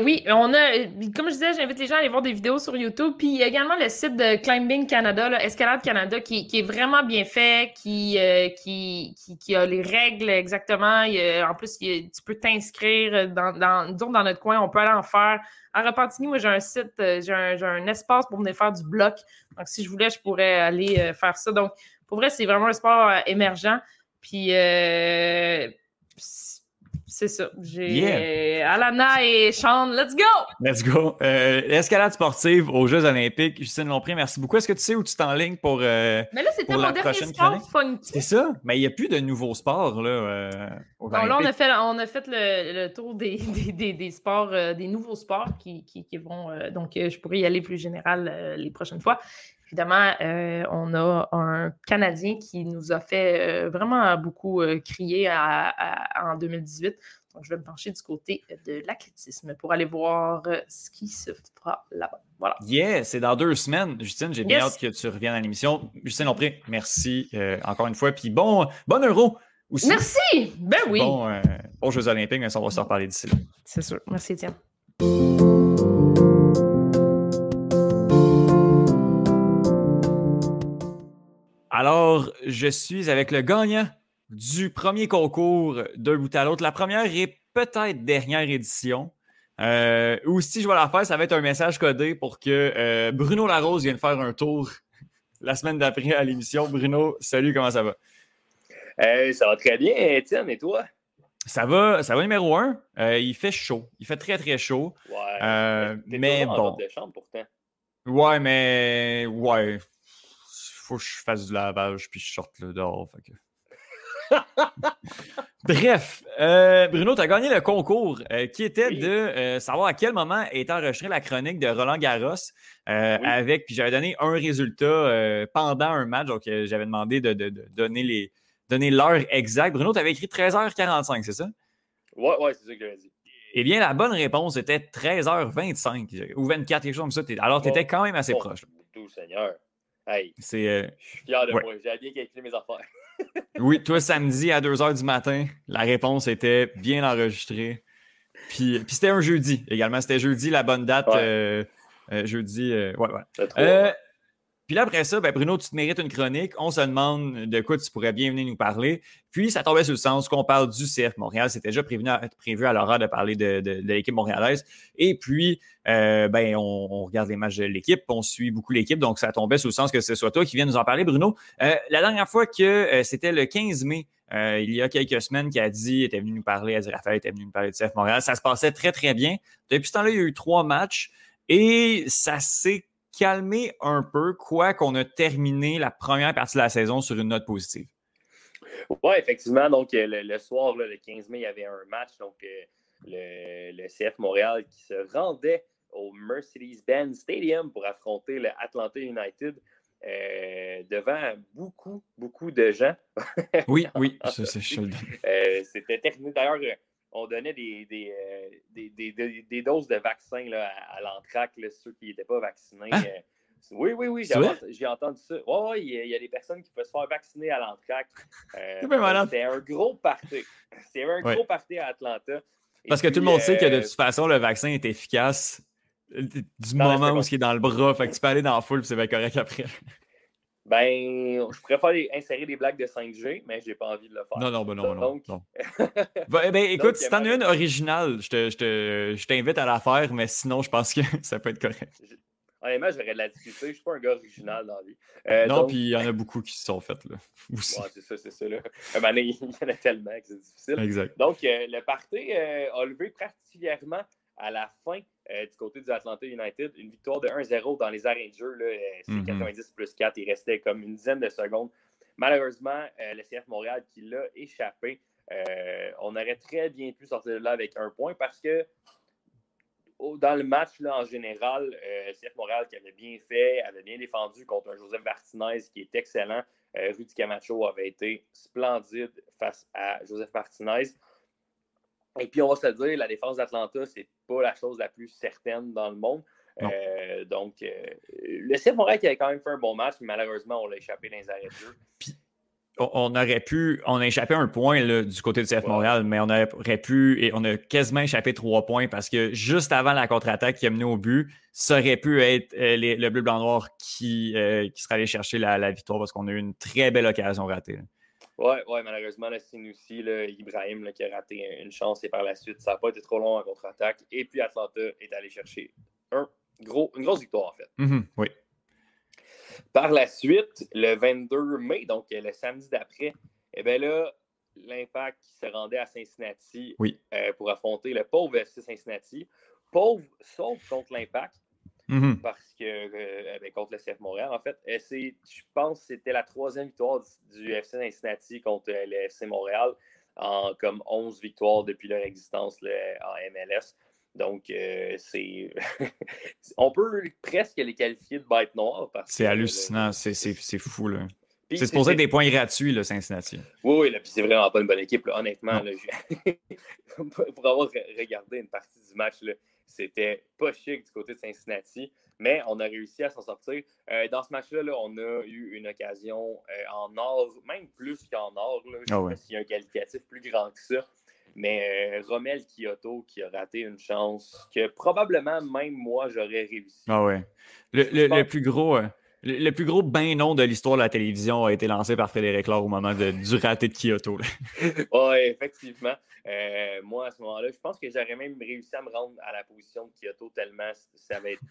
[SPEAKER 3] Oui, on a, comme je disais, j'invite les gens à aller voir des vidéos sur YouTube. Puis il y a également le site de Climbing Canada, Escalade Canada, qui, est vraiment bien fait, qui, qui, qui, a les règles exactement. en plus, tu peux t'inscrire dans, dans, dans notre coin, on peut aller en faire. À Repentigny, moi, j'ai un site, j'ai un, un, espace pour venir faire du bloc. Donc, si je voulais, je pourrais aller faire ça. Donc, pour vrai, c'est vraiment un sport émergent. Puis, c'est ça. J'ai Alana et Sean. Let's go!
[SPEAKER 1] Let's go. Euh, escalade sportive aux Jeux Olympiques. Justine Lompré, merci beaucoup. Est-ce que tu sais où tu t'enlignes pour. Euh,
[SPEAKER 3] mais là, c'était mon dernier sport funky.
[SPEAKER 1] C'est ça. Mais il n'y a plus de nouveaux sports. Là, euh,
[SPEAKER 3] là, on a fait, on a fait le, tour des, des, des, sports, euh, des nouveaux sports qui, qui, qui vont. donc, je pourrais y aller plus général les prochaines fois. Évidemment, euh, on a un Canadien qui nous a fait euh, vraiment beaucoup euh, crier en 2018. Donc, je vais me pencher du côté de l'athlétisme pour aller voir ce qui se fera là-bas. Voilà.
[SPEAKER 1] Yeah, c'est dans deux semaines. Justine, j'ai bien hâte que tu reviennes à l'émission. Justine Lompré, merci encore une fois. Puis bon, bon euro aussi.
[SPEAKER 3] Merci! Ben oui.
[SPEAKER 1] Bon, aux Jeux Olympiques, mais ça, on va se reparler d'ici là.
[SPEAKER 3] C'est sûr. Merci, Étienne.
[SPEAKER 1] Alors, je suis avec le gagnant du premier concours d'un bout à l'autre. La première et peut-être dernière édition. Euh, ou si je vais la faire, ça va être un message codé pour que euh, Bruno Larose vienne faire un tour la semaine d'après à l'émission. Bruno, salut, comment ça va?
[SPEAKER 4] ça va très bien, Étienne, et toi?
[SPEAKER 1] Ça va, ça va numéro un. Euh, il fait chaud. Il fait très, très chaud.
[SPEAKER 4] Ouais. mais bon. de chambre pourtant.
[SPEAKER 1] Ouais, mais. Ouais faut que je fasse du lavage puis je sorte le dehors. Bref, euh, Bruno, tu as gagné le concours euh, qui était de euh, savoir à quel moment est enregistrée la chronique de Roland Garros avec, puis j'avais donné un résultat pendant un match, donc j'avais demandé de, donner les donner l'heure exacte. Bruno, tu avais écrit 13h45, c'est ça?
[SPEAKER 4] Ouais, ouais, c'est ça que j'avais dit.
[SPEAKER 1] Eh bien, la bonne réponse était 13h25 ou 24, quelque chose comme ça. Alors, tu étais quand même assez proche.
[SPEAKER 4] Tout Seigneur.
[SPEAKER 1] C'est, euh,
[SPEAKER 4] Je suis fier de moi. J'ai bien calculé mes affaires.
[SPEAKER 1] oui, toi, samedi à 2 h du matin, la réponse était bien enregistrée. Puis, puis c'était un jeudi également. C'était jeudi, la bonne date. Euh, euh, jeudi. ouais, ouais. Puis là, après ça, ben Bruno, tu te mérites une chronique. On se demande de quoi tu pourrais bien venir nous parler. Puis, ça tombait sur le sens qu'on parle du CF Montréal. C'était déjà prévu à, prévu de parler de, l'équipe montréalaise. Et puis, euh, ben, on, regarde les matchs de l'équipe. On suit beaucoup l'équipe. Donc, ça tombait sur le sens que ce soit toi qui viens nous en parler, Bruno. Euh, la dernière fois que euh, c'était le 15 mai, il y a quelques semaines, qui a dit, était venu nous parler, a dit Raphaël était venu nous parler du CF Montréal. Ça se passait très, très bien. Depuis ce temps-là, il y a eu trois matchs. Et ça s'est calmer un peu, quoi qu'on a terminé la première partie de la saison sur une note positive?
[SPEAKER 4] Oui, effectivement. Donc, euh, le, soir, le 15 mai, il y avait un match. Donc, euh, le, CF Montréal qui se rendait au Mercedes-Benz Stadium pour affronter le Atlanta United euh, devant beaucoup, beaucoup de gens.
[SPEAKER 1] oui, oui, ça, c'est
[SPEAKER 4] C'était terminé. D'ailleurs, on donnait des, euh, des, des, doses de vaccins là, à, à l'entraque, ceux qui n'étaient pas vaccinés. Hein? Euh, oui, oui, oui, j'ai entendu ça. Oui, il y, a des personnes qui peuvent se faire vacciner à l'entraque. Euh, C'était un gros party. C'était un gros party à Atlanta.
[SPEAKER 1] Parce que tout le monde sait que de toute façon, le vaccin est efficace du moment où il est dans le bras. Fait que tu peux aller dans la foule, c'est bien correct après.
[SPEAKER 4] Ben, je préfère insérer des blagues de 5G, mais j'ai pas envie de le faire.
[SPEAKER 1] Non, non, ben non, non. non. ben, ben écoute, si t'en as une originale, je t'invite à la faire, mais sinon, je pense que ça peut être correct.
[SPEAKER 4] Honnêtement, j'aurais de la discuter. Je suis pas un gars original dans la vie.
[SPEAKER 1] Euh, non, puis il y en a beaucoup qui se sont faites, là.
[SPEAKER 4] Ouais, c'est ça, c'est ça. Là. il y en a tellement que c'est difficile.
[SPEAKER 1] Exact.
[SPEAKER 4] Donc, euh, le party euh, a levé particulièrement à la fin euh, du côté du Atlanta United. Une victoire de 1-0 dans les arènes de jeu. Euh, c'est 90 mhm. plus 4. Il restait comme une dizaine de secondes. Malheureusement, euh, le CF Montréal qui l'a échappé. on aurait très bien pu sortir de là avec un point parce que dans le match là, en général, le CF Montréal qui avait bien fait, avait bien défendu contre un Joseph Martinez qui est excellent. Rudy Camacho avait été splendide face à Joseph Martinez. Et puis, on va se le dire, la défense d'Atlanta, c'est pas la chose la plus certaine dans le monde. Euh, donc, euh, le CF Montréal qui avait quand même fait un bon match, mais malheureusement, on l'a échappé dans les arrêts de jeu.
[SPEAKER 1] Puis, on aurait pu, on a échappé un point là, du côté du CF Montréal, mais on aurait pu, et on a quasiment échappé trois points parce que juste avant la contre-attaque qui a mené au but, ça aurait pu être euh, le bleu, blanc, noir qui, qui serait allé chercher la, victoire parce qu'on a eu une très belle occasion ratée.
[SPEAKER 4] Oui, ouais, malheureusement, c'est aussi là, Ibrahim là, qui a raté une chance et par la suite, ça n'a pas été trop long en contre-attaque. Et puis Atlanta est allé chercher un gros, une grosse victoire en fait.
[SPEAKER 1] Mm-hmm, oui.
[SPEAKER 4] Par la suite, le 22 mai, donc le samedi d'après, eh bien là, l'Impact se rendait à Cincinnati euh, pour affronter le pauvre FC Cincinnati. Pauvre, sauf contre l'Impact.
[SPEAKER 1] Mm-hmm.
[SPEAKER 4] Parce que euh, ben, contre le CF Montréal, en fait, euh, je pense que c'était la troisième victoire du, FC Cincinnati contre euh, le FC Montréal en comme 11 victoires depuis leur existence en MLS. Donc, c'est. On peut presque les qualifier de bête noire.
[SPEAKER 1] C'est hallucinant, c'est fou. là. C'est supposé être des points gratuits, le Cincinnati.
[SPEAKER 4] Oui, oui, puis c'est vraiment pas une bonne équipe, honnêtement. pour avoir regardé une partie du match, c'était pas chic du côté de Cincinnati, mais on a réussi à s'en sortir. Euh, dans ce match-là, on a eu une occasion euh, en or, même plus qu'en or. Là, je ah s'il y a un qualificatif plus grand que ça. Mais euh, Romel Kyoto qui a raté une chance que probablement même moi j'aurais réussi.
[SPEAKER 1] Ah ouais. Le, plus gros. Le, plus gros bain nom de l'histoire de la télévision a été lancé par Frédéric Laure au moment de, du raté de Kyoto.
[SPEAKER 4] oui, effectivement. Euh, moi, à ce moment-là, je pense que j'aurais même réussi à me rendre à la position de Kyoto tellement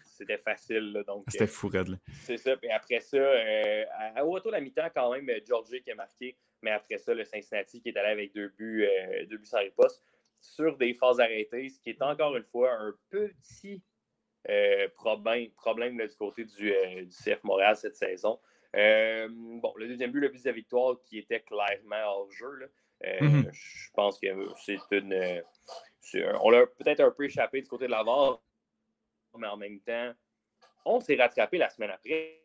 [SPEAKER 4] c'était facile.
[SPEAKER 1] C'était fou, Red.
[SPEAKER 4] C'est ça. Et après ça, euh, à, de la mi-temps, quand même, Georgie qui a marqué. Mais après ça, le Cincinnati qui est allé avec deux buts, euh, deux buts sans riposte sur des phases arrêtées, ce qui est encore une fois un petit problème, problème du côté du, du, CF Montréal cette saison. bon, le deuxième but, le but de la victoire qui était clairement hors jeu. Là. Euh, mhm. Je pense que c'est une. on l'a peut-être un peu échappé du côté de la VAR, mais en même temps, on s'est rattrapé la semaine après.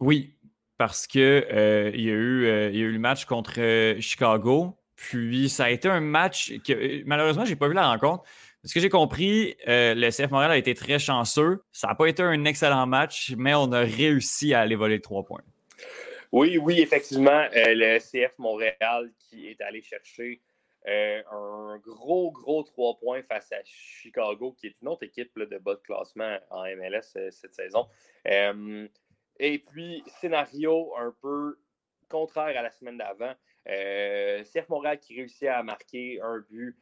[SPEAKER 1] Oui, parce que euh, il, y a eu, euh, il y a eu le match contre Chicago. Puis ça a été un match que malheureusement, j'ai pas vu la rencontre. Ce que j'ai compris, le CF Montréal a été très chanceux. Ça n'a pas été un excellent match, mais on a réussi à aller voler trois points.
[SPEAKER 4] Oui, oui, effectivement, euh, le CF Montréal qui est allé chercher euh, un gros, gros trois points face à Chicago, qui est une autre équipe de bas de classement en MLS euh, cette saison. et puis, scénario un peu contraire à la semaine d'avant. CF Montréal qui réussit à marquer un but.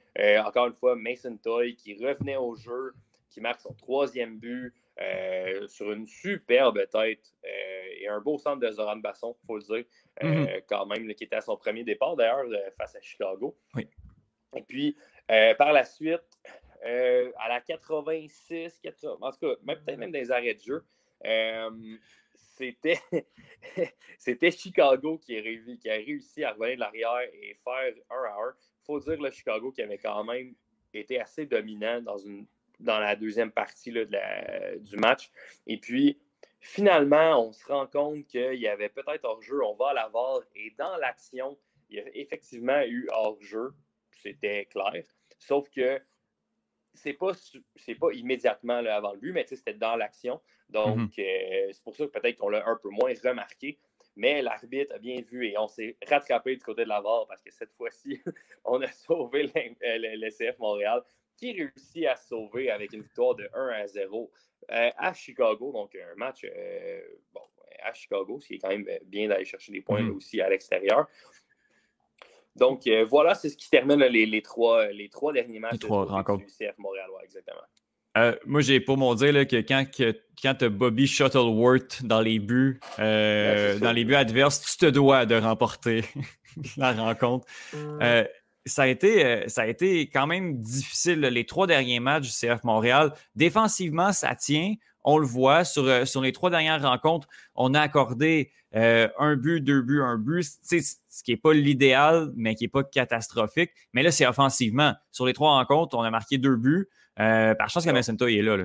[SPEAKER 4] encore une fois, Mason Toy qui revenait au jeu, qui marque son troisième but. Euh, sur une superbe tête euh, et un beau centre de Zoran Basson, il faut le dire, euh, mm-hmm. quand même, qui était à son premier départ d'ailleurs face à Chicago.
[SPEAKER 1] Oui.
[SPEAKER 4] Et puis, par la suite, à la 86, 80, en tout cas, peut-être même des arrêts de jeu, c'était, c'était Chicago qui a, réussi, à revenir de l'arrière et faire un à un. Il faut dire le Chicago qui avait quand même été assez dominant dans une dans la deuxième partie du match. Et puis, finalement, on se rend compte qu'il y avait peut-être hors-jeu. On va à et dans l'action, il y a effectivement eu hors-jeu. C'était clair. Sauf que c'est pas, pas immédiatement avant le but, mais c'était dans l'action. Donc, mm-hmm. euh, c'est pour ça que peut-être qu'on l'a un peu moins remarqué. Mais l'arbitre a bien vu et on s'est rattrapé du côté de la VAR parce que cette fois-ci, on a sauvé le, CF Montréal qui réussit à sauver avec une victoire de 1 à 0 euh, à Chicago. Donc, un match bon, à Chicago, ce qui est quand même bien d'aller chercher des points mm-hmm. aussi à l'extérieur. Donc, euh, voilà, c'est ce qui termine les, trois, les trois derniers matchs
[SPEAKER 1] les trois rencontres.
[SPEAKER 4] du CF Montréal. exactement.
[SPEAKER 1] Euh, moi, j'ai pour mon dire que quand, que, quand tu as Bobby Shuttleworth dans les buts, euh, dans les buts adverses, tu te dois de remporter la rencontre. Mm. ça, a été, ça a été quand même difficile. Les trois derniers matchs du CF Montréal, défensivement, ça tient. On le voit sur, sur les trois dernières rencontres. On a accordé un but, deux buts, un but. Ce qui n'est pas l'idéal, mais qui n'est pas catastrophique. Mais là, c'est offensivement. Sur les trois rencontres, on a marqué deux buts. Euh, par chance que Mason Toy est là,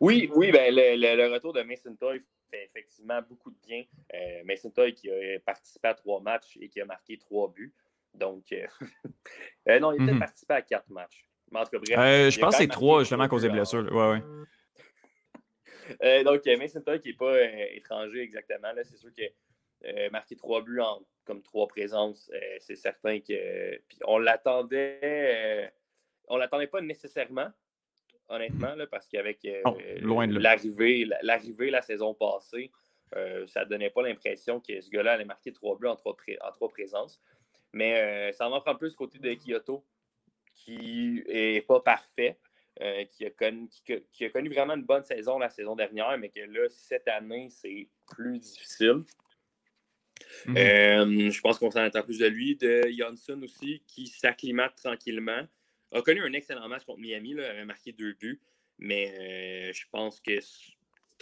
[SPEAKER 4] Oui, oui, ben, le, retour de Mason Toy fait effectivement beaucoup de bien. Euh, Mason Toy qui a participé à trois matchs et qui a marqué trois buts. Donc, euh, non, il a peut-être mhm. participé à quatre matchs.
[SPEAKER 1] Mais en tout cas, bref. je pense que c'est trois, justement, à cause des blessures. Ouais, ouais.
[SPEAKER 4] Donc, Mason Toy qui n'est pas étranger exactement. C'est sûr que euh, marquer trois buts en comme trois présences, euh, c'est certain que. Puis on l'attendait. Euh, on l'attendait pas nécessairement, honnêtement, là, parce qu'avec l'arrivée, l'arrivée la saison passée, ça donnait pas l'impression que ce gars-là allait marquer trois buts en trois, en trois présences. Mais ça en prend plus côté de Kyoto, qui est pas parfait. Qui, a connu, qui, a, connu, vraiment une bonne saison la saison dernière, mais que là, cette année, c'est plus difficile. Mhm. Euh, je pense qu'on s'en attend plus de lui. De Johnson aussi, qui s'acclimate tranquillement. A connu un excellent match contre Miami, là, avait marqué deux buts. Mais euh, je pense que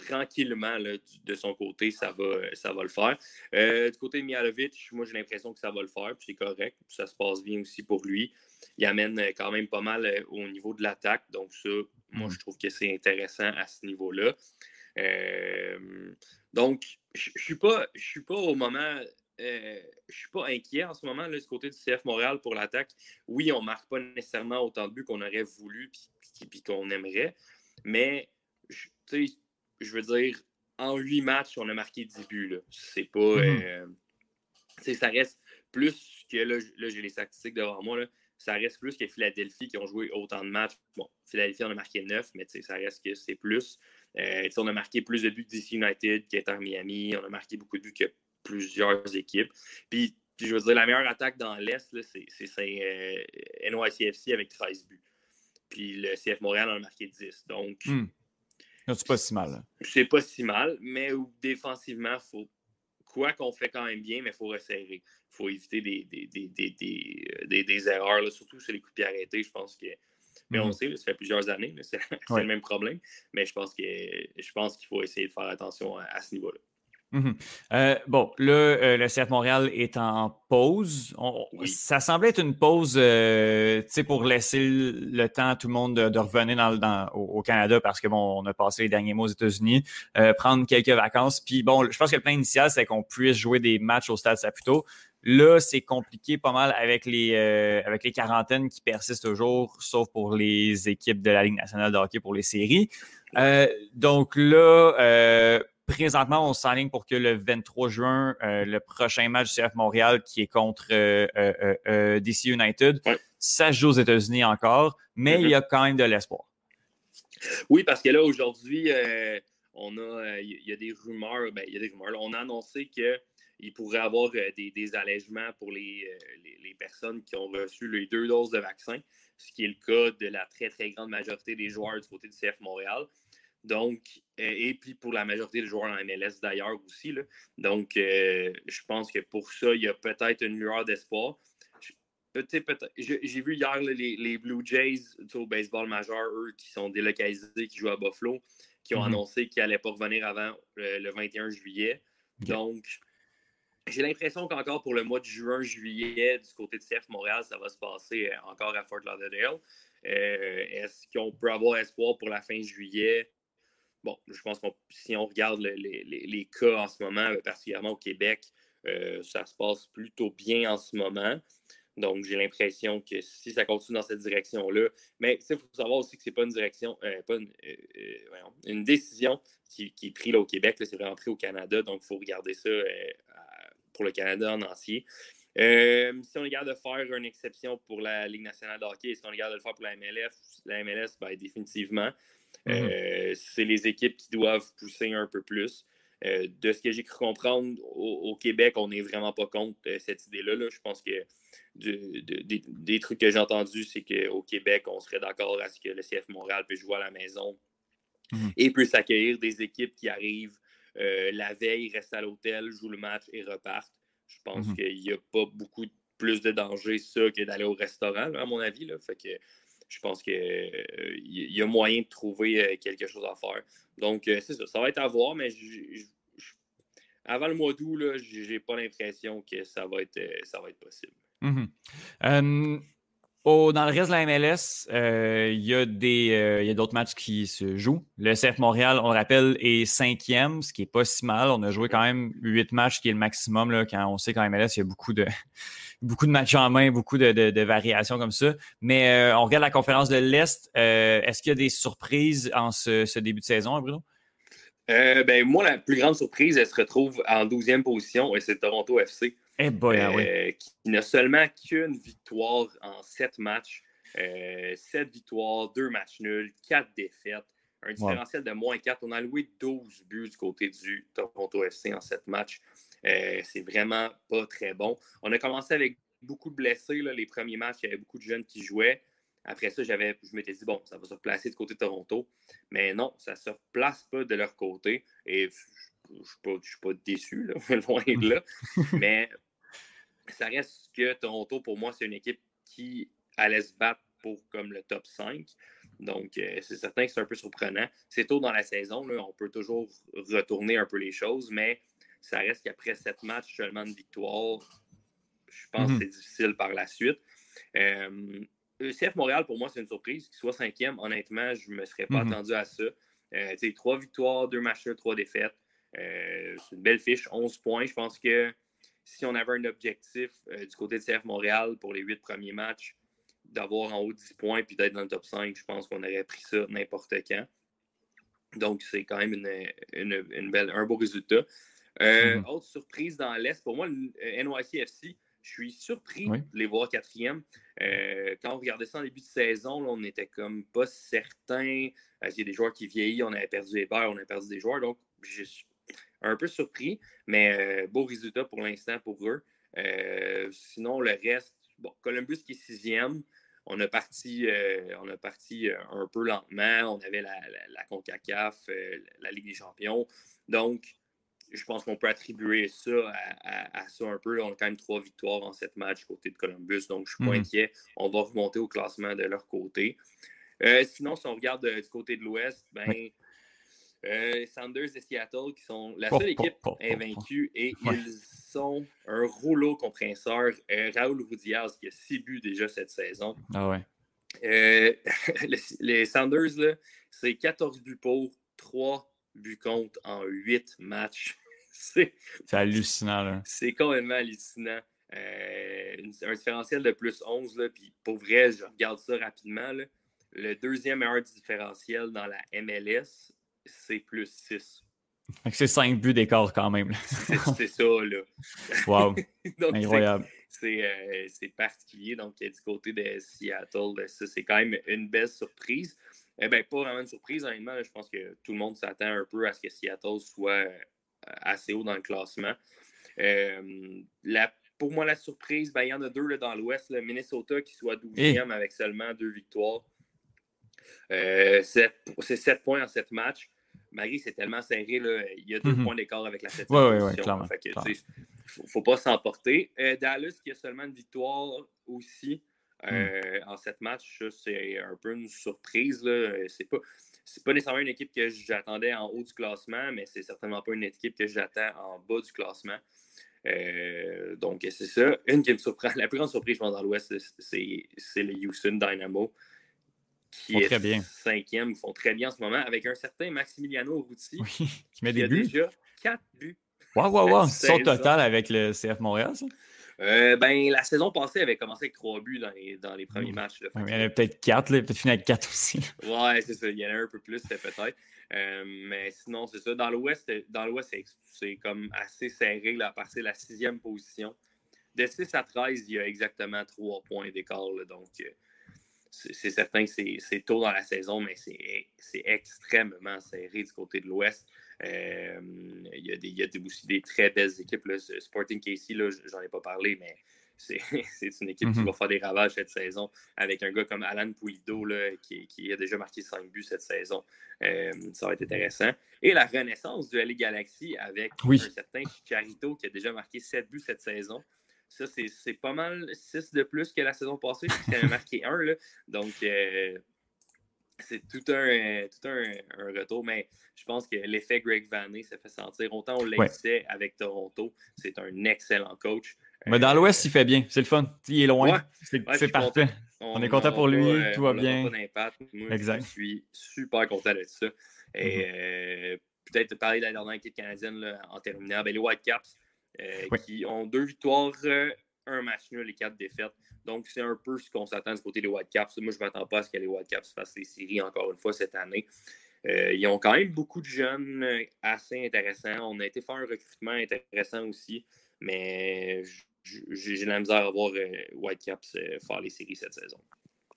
[SPEAKER 4] tranquillement, de son côté, ça va, ça va le faire. Euh, du côté de Mialovic, moi, j'ai l'impression que ça va le faire, puis c'est correct. ça se passe bien aussi pour lui. Il amène quand même pas mal au niveau de l'attaque. Donc, ça, moi, mhm. je trouve que c'est intéressant à ce niveau-là. donc, je ne suis, pas, suis pas au moment. Euh, je suis pas inquiet en ce moment, là, du côté du CF Montréal pour l'attaque. Oui, on ne marque pas nécessairement autant de buts qu'on aurait voulu et qu'on aimerait. Mais, je veux dire, en huit matchs, on a marqué 10 buts. C'est pas. Mm-hmm. Euh, ça reste plus que. Là, j'ai les statistiques devant moi. Là, ça reste plus que Philadelphie qui ont joué autant de matchs. Bon, Philadelphie en a marqué 9, mais ça reste que c'est plus. Euh, on a marqué plus de buts que DC United qui est en Miami. On a marqué beaucoup de buts que plusieurs équipes. Puis, je veux dire, la meilleure attaque dans l'Est, c'est euh, NYCFC avec 13 buts. Puis le CF Montréal en a marqué 10. Donc.
[SPEAKER 1] Hmm. C'est pas si mal.
[SPEAKER 4] C'est pas si mal, mais défensivement, faut. Quoi qu'on fait quand même bien, mais il faut resserrer. Il faut éviter des, des, des, erreurs, surtout sur les coups de pied arrêtés. Je pense que mais on mhm. sait, ça fait plusieurs années, c'est le même problème. Mais je pense qu'il faut essayer de faire attention à, ce niveau-là.
[SPEAKER 1] Mhm. Euh, bon, là, euh, le CF Montréal est en pause. Ça semblait être une pause euh, pour laisser le temps à tout le monde de, revenir dans, au, Canada parce que bon, on a passé les derniers mois aux États-Unis, prendre quelques vacances. Puis bon, je pense que le plan initial, c'est qu'on puisse jouer des matchs au Stade Saputo. Là, c'est compliqué pas mal avec les, euh, avec les quarantaines qui persistent toujours, sauf pour les équipes de la Ligue nationale de hockey pour les séries. Euh, donc là, euh, présentement, on s'enligne pour que le 23 juin, le prochain match du CF Montréal qui est contre DC United, ça joue aux États-Unis encore, mais il y a quand même de l'espoir.
[SPEAKER 4] Oui, parce que là, aujourd'hui, on a, il y a des rumeurs, ben, il y a des rumeurs. on a annoncé que il pourrait avoir euh, des, des, allègements pour euh, les, les, personnes qui ont reçu les deux doses de vaccin, ce qui est le cas de la très, très grande majorité des joueurs du côté du CF Montréal. Donc, euh, et puis pour la majorité des joueurs en MLS d'ailleurs aussi. Là. Donc, je pense que pour ça, il y a peut-être une lueur d'espoir. J'ai vu hier les, les, Blue Jays au baseball majeur, eux qui sont délocalisés, qui jouent à Buffalo, qui ont mm-hmm. annoncé qu'ils n'allaient pas revenir avant le 21 juillet. Donc, j'ai l'impression qu'encore pour le mois de juin, juillet, du côté de CF Montréal, ça va se passer euh, encore à Fort Lauderdale. Euh, est-ce qu'on peut avoir espoir pour la fin juillet? Bon, je pense que si on regarde les, cas en ce moment, euh, particulièrement au Québec, ça se passe plutôt bien en ce moment. Donc, j'ai l'impression que si ça continue dans cette direction-là, mais il faut savoir aussi que ce n'est pas une direction, euh, pas une, une, décision qui, qui, est prise là, au Québec, c'est vraiment au Canada. Donc, il faut regarder ça pour le Canada en entier. si on capable de faire une exception pour la Ligue nationale de hockey, qu'on est capable de le faire pour la MLF? La MLS, ben, définitivement. Mm-hmm. Euh, c'est les équipes qui doivent pousser un peu plus. Euh, de ce que j'ai cru comprendre, au, Québec, on n'est vraiment pas contre euh, cette idée-là. Je pense que des trucs que j'ai entendus, c'est qu'au Québec, on serait d'accord à ce que le CF Montréal puisse jouer à la maison mm-hmm. et puisse accueillir des équipes qui arrivent la veille, restent à l'hôtel, jouent le match et repartent. Je pense mm-hmm. qu'il n'y a pas beaucoup plus de danger ça que d'aller au restaurant, à mon avis. Là. Fait que je pense qu'il euh, y a moyen de trouver euh, quelque chose à faire. Donc, euh, c'est ça. Ça va être à voir, mais avant le mois d'août, je n'ai pas l'impression que ça va être, ça va être possible.
[SPEAKER 1] Mm-hmm. dans le reste de la MLS, il y a d'autres matchs qui se jouent. Le CF Montréal, on le rappelle, est cinquième, ce qui n'est pas si mal. On a joué quand même huit matchs, qui est le maximum. Quand on sait qu'en MLS, il y a beaucoup de, beaucoup de matchs en main, beaucoup de, variations comme ça. Mais euh, on regarde la conférence de l'Est. Euh, est-ce qu'il y a des surprises en ce, début de saison, Bruno?
[SPEAKER 4] Euh, ben, moi, la plus grande surprise, elle se retrouve en 12e position et c'est Toronto FC.
[SPEAKER 1] Eh ah
[SPEAKER 4] qui n'a seulement qu'une victoire en sept matchs. sept victoires, deux matchs nuls, quatre défaites. Un différentiel de moins 4. On a loué 12 buts du côté du Toronto FC en sept matchs. Euh, c'est vraiment pas très bon. On a commencé avec beaucoup de blessés. les premiers matchs, il y avait beaucoup de jeunes qui jouaient. Après ça, j'avais, je m'étais dit, bon, ça va se replacer du côté de Toronto. Mais non, ça ne se replace pas de leur côté. Et je ne suis, pas déçu, loin de là. Mais ça reste que Toronto, pour moi, c'est une équipe qui allait se battre pour comme le top 5. Donc, euh, c'est certain que c'est un peu surprenant. C'est tôt dans la saison, on peut toujours retourner un peu les choses, mais ça reste qu'après sept matchs, seulement de victoire, je pense mhm. que c'est difficile par la suite. Euh, ECF Montréal, pour moi, c'est une surprise. Qu'il soit cinquième, honnêtement, je ne me serais pas mhm. attendu à ça. Euh, trois victoires, deux matchs, trois défaites. Euh, c'est une belle fiche, 11 points. Je pense que si on avait un objectif euh, du côté de CF Montréal pour les huit premiers matchs, d'avoir en haut 10 points puis d'être dans le top 5, je pense qu'on aurait pris ça n'importe quand. Donc, c'est quand même une, belle, un beau résultat. Euh, mmh autre surprise dans l'Est, pour moi, le euh, NYCFC, je suis surpris de les voir quatrième. Euh, quand on regardait ça en début de saison, on n'était comme pas certain. Il y a des joueurs qui vieillissent, on avait perdu les on a perdu des joueurs. Donc, je suis un peu surpris, mais beau résultat pour l'instant pour eux. sinon, le reste, bon, Columbus qui est sixième. On a parti, on a parti un peu lentement. On avait la, la CONCACAF, la Ligue des champions. Donc, je pense qu'on peut attribuer ça à, ça un peu. On a quand même trois victoires en sept matchs côté de Columbus, donc je ne suis pas mhm. inquiet. On va remonter au classement de leur côté. Euh, sinon, si on regarde euh, du côté de l'Ouest, ben, euh, Sanders et Seattle, qui sont la seule équipe invaincue et ils sont un rouleau compresseur. Raoul Roudiaz qui a six buts déjà cette saison.
[SPEAKER 1] Ah ouais.
[SPEAKER 4] les, les, Sanders, c'est 14 buts pour, 3 buts contre en huit matchs.
[SPEAKER 1] c'est hallucinant.
[SPEAKER 4] C'est complètement hallucinant. Euh, un différentiel de plus 11, là, puis pour vrai, je regarde ça rapidement. le deuxième meilleur différentiel dans la MLS, c'est plus 6.
[SPEAKER 1] C'est 5 buts d'écart quand même.
[SPEAKER 4] C'est ça, là.
[SPEAKER 1] Wow. Incroyable.
[SPEAKER 4] Euh, c'est particulier. Donc, du côté de Seattle, ça, c'est quand même une belle surprise. Eh bien, pas vraiment une surprise, honnêtement. je pense que tout le monde s'attend un peu à ce que Seattle soit euh, assez haut dans le classement. Euh, pour moi, la surprise, ben, il y en a deux là, dans l'Ouest. Minnesota qui soit 12e avec seulement deux victoires. Euh, c'est 7 points en 7 matchs. Marie, c'est tellement serré. Là, il y a deux mm-hmm. points d'écart avec la 7
[SPEAKER 1] ouais, ouais, ouais, clairement. Il
[SPEAKER 4] ne faut, pas s'emporter. Dallas qui a seulement une victoire aussi. Hmm. Euh, en sept matchs, c'est un peu une surprise. C'est pas, pas nécessairement une équipe que j'attendais en haut du classement, mais c'est certainement pas une équipe que j'attends en bas du classement. Euh, donc, c'est ça. Une qui me surprend, la plus grande surprise, je pense, dans l'Ouest, c'est le Houston Dynamo, qui est très bien. cinquième. Font très bien en ce moment, avec un certain Maximiliano Routy,
[SPEAKER 1] qui met des buts.
[SPEAKER 4] déjà quatre buts.
[SPEAKER 1] Waouh, waouh, waouh. Son total avec le CF Montréal, ça?
[SPEAKER 4] Euh, ben, la saison passée avait commencé avec trois buts dans les, dans les premiers matchs.
[SPEAKER 1] il y en avait peut-être quatre, peut-être fini avec quatre aussi.
[SPEAKER 4] ouais, c'est ça. Il y en a un peu plus, peut-être. Euh, mais sinon, c'est ça. Dans l'Ouest, dans l'Ouest, c'est comme assez serré là, à partir de la sixième position. De 6 à 13, il y a exactement trois points d'écart. Donc, euh, c'est certain que c'est tôt dans la saison, mais c'est extrêmement serré du côté de l'Ouest. Euh, il, y a des, il, y a aussi des très belles équipes. Là. Sporting Casey, j'en ai pas parlé, mais c'est une équipe qui mm-hmm. va faire des ravages cette saison avec un gars comme Alan Pulido qui, qui, a déjà marqué 5 buts cette saison. Euh, ça va être intéressant. Et la renaissance du LA Galaxy avec un certain Chicharito qui a déjà marqué 7 buts cette saison. Ça, c'est pas mal 6 de plus que la saison passée, puisqu'il en a marqué 1. Là. Donc, euh, c'est tout, un, tout un, retour, mais je pense que l'effet Greg Vanney s'est fait sentir. Autant on l'aimait avec Toronto, c'est un excellent coach.
[SPEAKER 1] Mais dans l'Ouest, il fait bien. C'est le fun. Il est loin. c'est parfait. On, est content pour lui. Euh, tout va bien.
[SPEAKER 4] Pas Moi, exact. je suis super content de ça. Et mm-hmm. euh, peut-être parler de la dernière équipe canadienne en terminant. Ben, les Whitecaps, euh, qui ont deux victoires, un match nul et quatre défaites. Donc, c'est un peu ce qu'on s'attend du côté des Whitecaps. Moi, je ne m'attends pas à ce que les Whitecaps fassent les séries encore une fois cette année. ils ont quand même beaucoup de jeunes assez intéressants. On a été faire un recrutement intéressant aussi, mais j'ai la misère à voir euh, Whitecaps euh, faire les séries cette saison.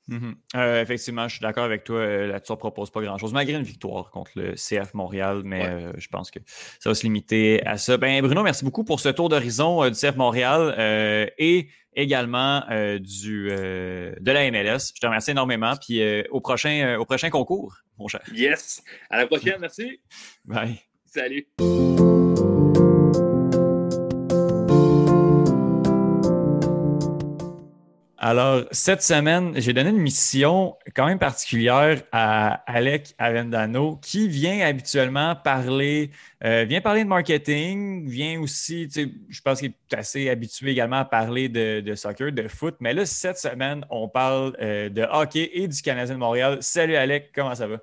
[SPEAKER 1] Mm-hmm. Euh, effectivement, je suis d'accord avec toi. Là-dessus, on ne propose pas grand-chose, malgré une victoire contre le CF Montréal, mais je pense que ça va se limiter à ça. Ben, Bruno, merci beaucoup pour ce tour d'horizon du CF Montréal et également du, de la MLS. Je te remercie énormément. Puis au, prochain, au prochain concours, mon cher.
[SPEAKER 4] Yes. À la prochaine. Merci.
[SPEAKER 1] Bye.
[SPEAKER 4] Salut.
[SPEAKER 1] Alors, cette semaine, j'ai donné une mission quand même particulière à Alec Avendano, qui vient habituellement parler, euh, vient parler de marketing, vient aussi, je pense qu'il est assez habitué également à parler de, soccer, de foot. Mais là, cette semaine, on parle euh, de hockey et du Canadien de Montréal. Salut Alec, comment ça va?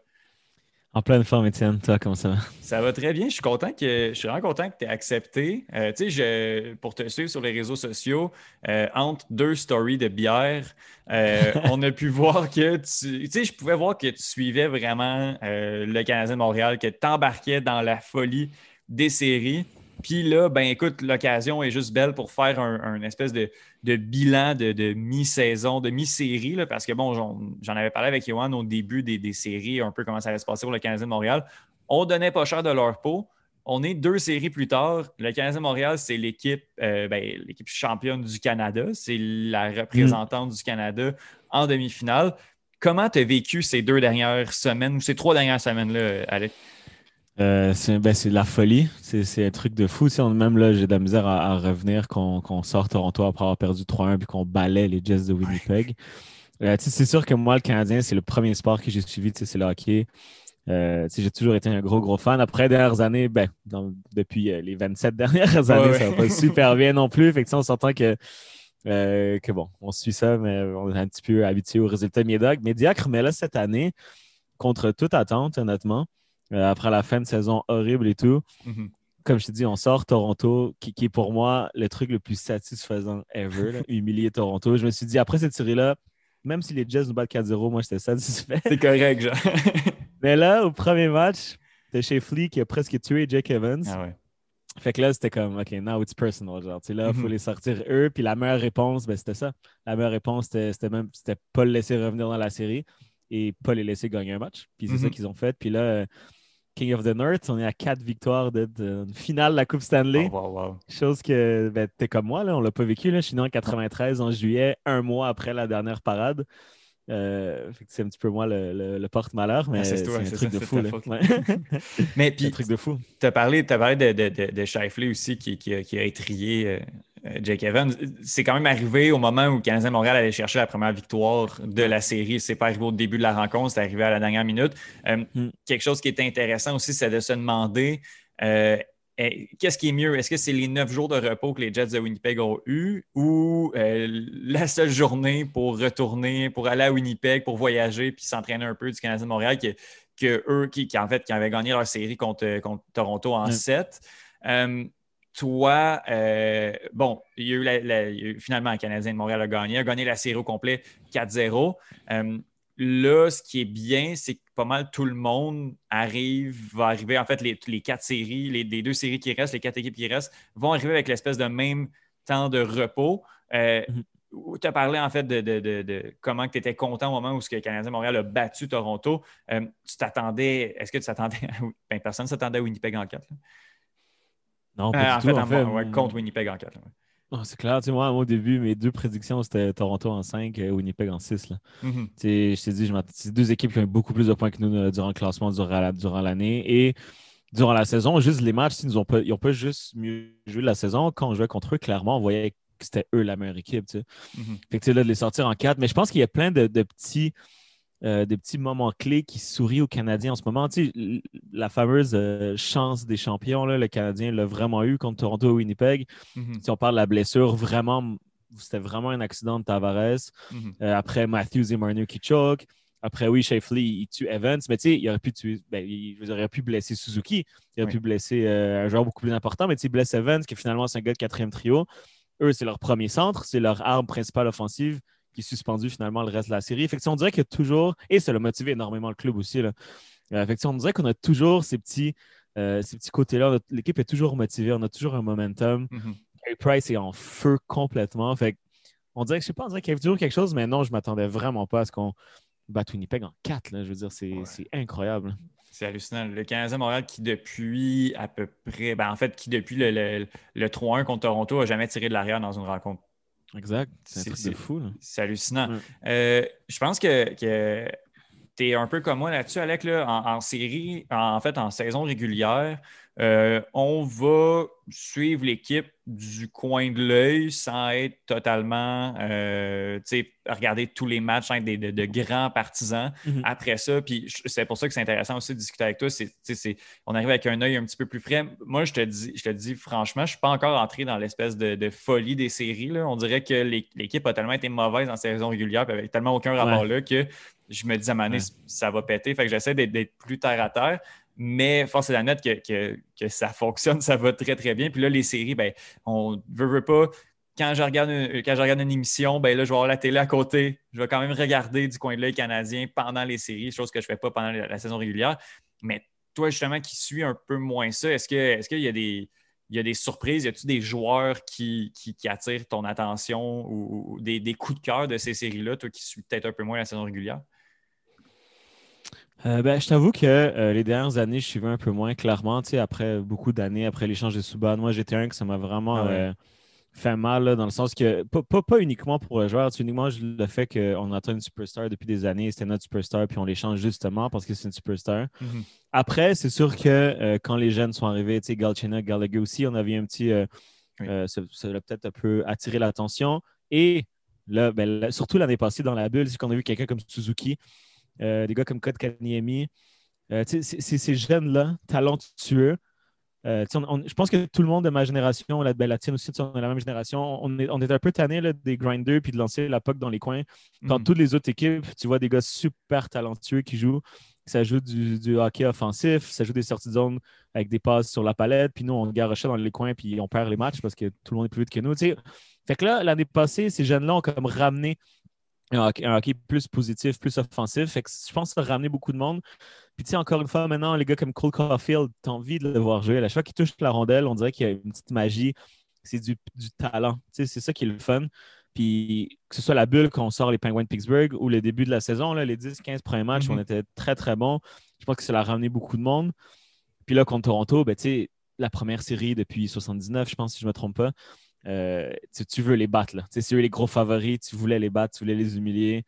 [SPEAKER 5] En pleine forme, Étienne. Toi, comment ça va?
[SPEAKER 1] Ça va très bien. Je suis content que je suis vraiment content que tu aies accepté. Euh, tu sais, pour te suivre sur les réseaux sociaux, euh, entre deux stories de bière, euh, on a pu voir que tu. Sais, je pouvais voir que tu suivais vraiment le Canadien de Montréal, que tu embarquais dans la folie des séries. Puis là, ben écoute, l'occasion est juste belle pour faire un, espèce de, bilan de, mi-saison, de mi-série, parce que bon, j'en avais parlé avec Yohan au début des, séries, un peu comment ça allait se passer pour le Canadien de Montréal. On donnait pas cher de leur peau. On est deux séries plus tard. Le Canadien de Montréal, c'est l'équipe euh, ben, l'équipe championne du Canada. C'est la représentante du Canada en demi-finale. Comment tu as vécu ces deux dernières semaines ou ces trois dernières semaines-là, Alex?
[SPEAKER 5] Euh, ben, c'est de la folie. C'est un truc de fou. On, même là, j'ai de la misère à, revenir qu'on sort Toronto après avoir perdu 3-1 puis qu'on balaie les Jets de Winnipeg. Euh, c'est sûr que moi, le Canadien, c'est le premier sport que j'ai suivi, c'est le hockey. Euh, j'ai toujours été un gros, gros fan. Après, dernières années, ben, depuis les 27 dernières années, ça va pas super bien non plus. Fait que, on s'entend que, que, bon, on suit ça, mais on est un petit peu habitué aux résultats médiocres. Mais là, cette année, contre toute attente, honnêtement, euh, après la fin de saison horrible et tout. Mhm. Comme je te dis, on sort Toronto, qui, est pour moi le truc le plus satisfaisant ever, humilier Toronto. Je me suis dit, après cette série-là, même si les Jets nous battent 4-0, moi, j'étais satisfait.
[SPEAKER 1] C'est correct, genre.
[SPEAKER 5] Mais là, au premier match, c'était chez Flea qui a presque tué Jake Evans.
[SPEAKER 1] Ah ouais.
[SPEAKER 5] Fait que là, c'était comme, OK, now it's personal. Genre, tu sais, là, il faut mhm. les sortir eux. Puis la meilleure réponse, ben, c'était ça. La meilleure réponse, c'était même, c'était pas le laisser revenir dans la série et pas les laisser gagner un match. Puis c'est ça mhm. qu'ils ont fait. Puis là, King of the North. On est à quatre victoires de, finale de la Coupe Stanley.
[SPEAKER 1] Oh,
[SPEAKER 5] Chose que ben, t'es comme moi, là, on l'a pas vécu. Là. Je suis né en 93, en juillet, un mois après la dernière parade. Euh, c'est un petit peu moi le, porte-malheur, mais ah, c'est un truc de fou.
[SPEAKER 1] mais puis, truc de fou. Tu as parlé, as parlé de, de, de, Shifley aussi qui, qui, a, qui a étrié euh, Jake Evans. C'est quand même arrivé au moment où le Canadien Montréal allait chercher la première victoire de la série. C'est pas arrivé au début de la rencontre, c'est arrivé à la dernière minute. Euh, hmm. Quelque chose qui est intéressant aussi, c'est de se demander euh, qu'est-ce qui est mieux? Est-ce que c'est les neuf jours de repos que les Jets de Winnipeg ont eu ou la seule journée pour retourner, pour aller à Winnipeg, pour voyager puis s'entraîner un peu du Canadien de Montréal que, eux qui, en fait qui avaient gagné leur série contre, Toronto en 7? Toi, euh, bon, il y, a eu finalement, le Canadien de Montréal a gagné, a gagné la série au complet 4-0. Euh, là, ce qui est bien, c'est que pas mal tout le monde arrive, va arriver, en fait, les, quatre séries, les, deux séries qui restent, les quatre équipes qui restent, vont arriver avec l'espèce de même temps de repos. Euh, mhm. Tu as parlé en fait de, comment tu étais content au moment où le Canadien Montréal a battu Toronto. tu t'attendais, est-ce que tu t'attendais, ben, personne ne s'attendait à Winnipeg en 4?
[SPEAKER 5] Non, pas
[SPEAKER 1] euh, en fait, contre Winnipeg en 4.
[SPEAKER 5] c'est clair. Tu sais, moi, au début, mes deux prédictions, c'était Toronto en 5 et Winnipeg en 6. Mm-hmm. Je t'ai dit, c'est deux équipes qui ont beaucoup plus de points que nous euh, durant le classement, durant l'année. Et durant la saison, juste les matchs, ils n'ont pas, pas juste mieux joué la saison. Quand on jouait contre eux, clairement, on voyait que c'était eux la meilleure équipe. Tu sais. Mm-hmm. Fait que, là, de les sortir en 4. Mais je pense qu'il y a plein de petits euh, des petits moments clés qui sourient aux Canadiens en ce moment. la fameuse euh, chance des champions, le Canadien l'a vraiment eu contre Toronto et Winnipeg. Mhm. Si on parle de la blessure, vraiment, c'était vraiment un accident de Tavares. Mhm. Euh, après, Matthews et Marner qui choke. Après, oui, Shafley, il tue Evans, mais tu sais, il aurait pu tuer, ben, il, aurait pu blesser Suzuki, il aurait pu blesser un joueur beaucoup plus important, mais tu sais, blesse Evans, qui finalement c'est un gars de quatrième trio. Eux, c'est leur premier centre, c'est leur arme principale offensive qui est suspendu finalement le reste de la série. Effectivement, on dirait que toujours, et ça l'a motivé énormément le club aussi. Là. Euh, on dirait qu'on a toujours ces petits, euh, ces petits côtés-là. L'équipe est toujours motivée, on a toujours un momentum. Mm Price est en feu complètement. Fait on dirait que je sais pas, on dirait qu'il y avait toujours quelque chose, mais non, je m'attendais vraiment pas à ce qu'on batte Winnipeg en 4. Là. Je veux dire, c'est incroyable.
[SPEAKER 1] C'est hallucinant. Le Canadien Montréal qui depuis à peu près, ben en fait, qui depuis le, le, le 3-1 contre Toronto a jamais tiré de l'arrière dans une rencontre
[SPEAKER 5] Exact. C'est fou.
[SPEAKER 1] C'est hallucinant. Euh, je pense que, que tu es un peu comme moi là-dessus, Alec, là, en, série, en, fait, en saison régulière. Euh, on va suivre l'équipe du coin de l'œil sans être totalement, euh, regarder tous les matchs avec des, de, grands partisans. Mhm. Après ça, puis c'est pour ça que c'est intéressant aussi de discuter avec toi. C'est, on arrive avec un œil un petit peu plus frais. Moi, je te dis, je te dis franchement, je ne suis pas encore entré dans l'espèce de, folie des séries. Là. On dirait que l'équipe a tellement été mauvaise en saison régulière, puis avec tellement aucun rapport là que je me dis à un ça va péter. Fait que j'essaie d'être plus terre à terre. Mais force est la note que, ça fonctionne, ça va très, très bien. Puis là, les séries, ben, on veut, veut pas. Quand je, regarde une, quand je regarde une émission, ben là, je vais avoir la télé à côté. Je vais quand même regarder du coin de l'œil canadien pendant les séries, chose que je ne fais pas pendant la, saison régulière. Mais toi, justement, qui suis un peu moins ça, est-ce qu'il est y a des. y a des surprises? Y a-t-il des joueurs qui, attirent ton attention ou, des, des, coups de cœur de ces séries-là, toi qui suis peut-être un peu moins la saison régulière?
[SPEAKER 5] Euh, ben, je t'avoue que euh, les dernières années, je suivais un peu moins clairement. Après beaucoup d'années, après l'échange de Subban, moi, j'étais un que ça m'a vraiment ah euh, fait mal, dans le sens que, pas, uniquement pour le joueur, c'est uniquement le fait qu'on attend une superstar depuis des années, c'était notre superstar, puis on l'échange justement parce que c'est une superstar. Mhm. Après, c'est sûr que quand les jeunes sont arrivés, tu sais, Galchenyuk, Gallagher aussi, on avait un petit. ça, ça a peut-être un peu attiré l'attention. Et là, ben, surtout l'année passée, dans la bulle, c'est qu'on a vu quelqu'un comme Suzuki euh, des gars comme Code Kaniemi. Euh, ces jeunes-là, talentueux. Euh, je pense que tout le monde de ma génération, la, ben, la aussi, on est la même génération, on est, on est un peu tanné des grinders puis de lancer la puck dans les coins. Dans mm. toutes les autres équipes, tu vois des gars super talentueux qui jouent. Ça joue du, hockey offensif, ça joue des sorties de zone avec des passes sur la palette, puis nous, on garochait dans les coins, puis on perd les matchs parce que tout le monde est plus vite que nous. Fait que là, l'année passée, ces jeunes-là ont comme ramené un hockey, plus positif, plus offensif. Fait que je pense que ça a ramené beaucoup de monde. Puis, tu sais, encore une fois, maintenant, les gars comme Cole Caulfield, tu as envie de le voir jouer. À chaque fois qu'il touche la rondelle, on dirait qu'il y a une petite magie. C'est du, talent. Tu sais, c'est ça qui est le fun. Puis, que ce soit la bulle quand on sort les Penguins de Pittsburgh ou le début de la saison, là, les 10-15 premiers matchs, mm-hmm. on était très, très bons. Je pense que ça a ramené beaucoup de monde. Puis là, contre Toronto, ben, tu sais, la première série depuis 79, je pense, si je ne me trompe pas. Euh, tu, veux les battre. Là. C'est eux les gros favoris, tu voulais les battre, tu voulais les humilier.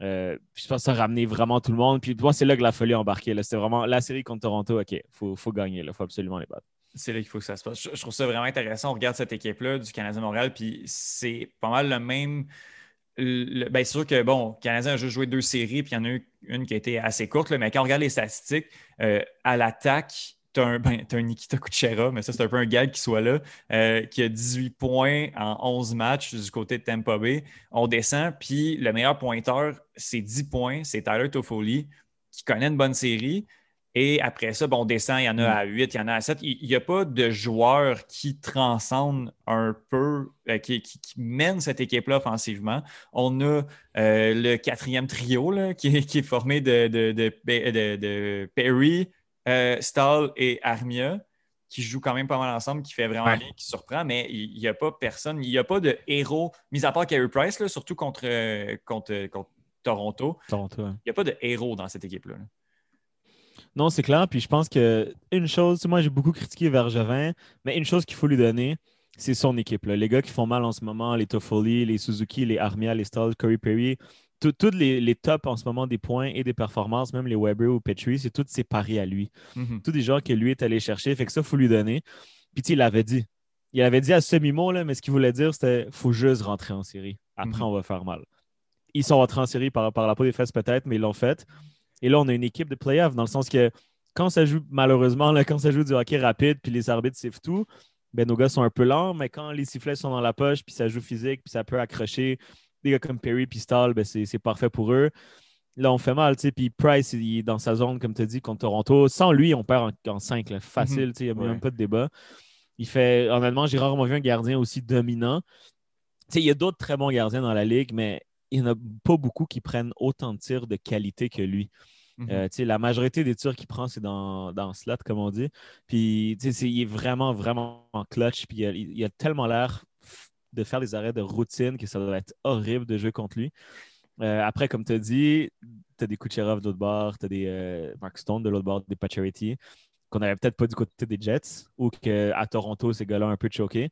[SPEAKER 5] Euh, je pense que ça a ramené vraiment tout le monde. Puis moi, c'est là que la folie a embarqué. C'était vraiment la série contre Toronto. OK, il faut, gagner. Il faut absolument les battre.
[SPEAKER 1] C'est là qu'il faut que ça se passe. Je, trouve ça vraiment intéressant. On regarde cette équipe-là du Canadien Montréal, puis c'est pas mal le même. Ben, c'est sûr que, bon, le Canadien a juste joué deux séries, puis il y en a eu une qui a été assez courte, mais quand on regarde les statistiques, euh, à l'attaque, ben, un Nikita Kuchera, mais ça, c'est un peu un gag qui soit là, euh, qui a 18 points en 11 matchs du côté de Tampa Bay. On descend, puis le meilleur pointeur, c'est 10 points, c'est Tyler Toffoli, qui connaît une bonne série. Et après ça, bon, on descend, il y en a à 8, il y en a à 7. Il n'y a pas de joueur qui transcende un peu, euh, qui, mène cette équipe-là offensivement. On a euh, le quatrième trio qui, est, formé de, de, Perry, euh, Stahl et Armia qui jouent quand même pas mal ensemble, qui fait vraiment bien, qui surprend, mais il n'y a pas personne, il n'y a pas de héros, mis à part Carey Price, surtout contre, contre, Toronto.
[SPEAKER 5] Toronto
[SPEAKER 1] Il n'y a pas de héros dans cette équipe-là. là
[SPEAKER 5] non, c'est clair. Puis je pense que une chose, moi j'ai beaucoup critiqué Vergevin, mais une chose qu'il faut lui donner, c'est son équipe. Les gars qui font mal en ce moment, les Toffoli, les Suzuki, les Armia, les Stall, Curry Perry, tous les, les tops en ce moment des points et des performances, même les Weber ou Petrie, c'est tous ses paris à lui. Mm-hmm. Tous des gens que lui est allé chercher. Fait que ça, il faut lui donner. Puis il l'avait dit. Il avait dit à semi-mot, mais ce qu'il voulait dire, c'était faut juste rentrer en série. Après, mm-hmm. on va faire mal. Ils sont rentrés en série par, par la peau des fesses peut-être, mais ils l'ont fait. Et là, on a une équipe de playoff dans le sens que quand ça joue, malheureusement, là, quand ça joue du hockey rapide, puis les arbitres sifflent tout, ben, nos gars sont un peu lents, mais quand les sifflets sont dans la poche, puis ça joue physique, puis ça peut accrocher, des gars comme Perry puis Stahl, ben, c'est parfait pour eux. Là, on fait mal, tu sais. Puis Price, il est dans sa zone, comme tu as dit, contre Toronto. Sans lui, on perd en, 5, facile, tu sais. Il n'y a même pas de débat. Il fait, honnêtement, j'ai rarement vu un gardien aussi dominant. Tu sais, il y a d'autres très bons gardiens dans la ligue, mais il n'y en a pas beaucoup qui prennent autant de tirs de qualité que lui. Mhm. Euh, la majorité des tirs qu'il prend, c'est dans, dans slot, comme on dit. Puis il est vraiment, vraiment en clutch. Puis il a, tellement l'air de faire des arrêts de routine que ça doit être horrible de jouer contre lui. Euh, après, comme tu as dit, tu as des Kucherov d'autre bord, tu as des euh, Mark Stone de l'autre bord, des Pacioretty, qu'on n'avait peut-être pas du côté des Jets, ou qu'à Toronto, ces gars-là ont un peu choqué.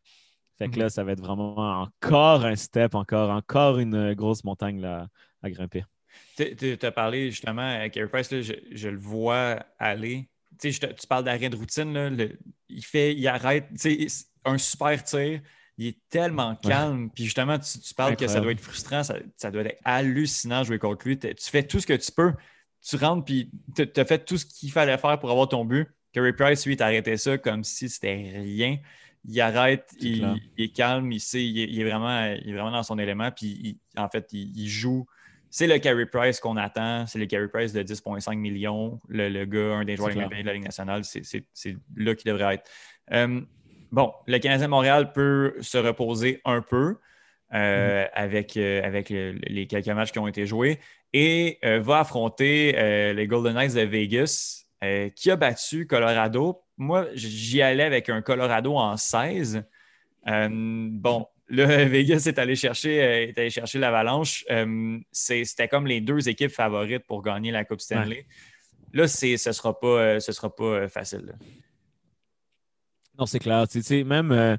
[SPEAKER 5] Fait que là, mhm. ça va être vraiment encore un step, encore, encore une grosse montagne là, à grimper.
[SPEAKER 1] Tu as parlé justement avec Carey Price, je, le vois aller. tu parles d'arrêt de routine, il fait, il arrête, un super tir, il est tellement calme. Puis justement, tu, parles que ça doit être frustrant, ça, doit être hallucinant jouer contre lui. Tu fais tout ce que tu peux, tu rentres, puis tu as fait tout ce qu'il fallait faire pour avoir ton but. Carey Price, lui, arrêté ça comme si c'était rien il arrête, il, est calme, il sait, il est, vraiment, il est vraiment dans son élément, puis en fait, il, joue. C'est le carry price qu'on attend, c'est le carry price de 10,5 millions. Le, gars, un des joueurs les de la Ligue nationale, c'est là qu'il devrait être. Euh, bon, le Canadien Montréal peut se reposer un peu. Euh, mm-hmm. avec, euh, avec les quelques matchs qui ont été joués et va affronter les Golden Knights de Vegas qui a battu Colorado moi, j'y allais avec un Colorado en 16. Euh, bon, le Vegas est allé chercher, euh, est allé chercher l'Avalanche. Euh, c'était comme les deux équipes favorites pour gagner la Coupe Stanley. Là, ce ne sera pas, ce sera pas facile.
[SPEAKER 5] Non, c'est clair. Tu sais, même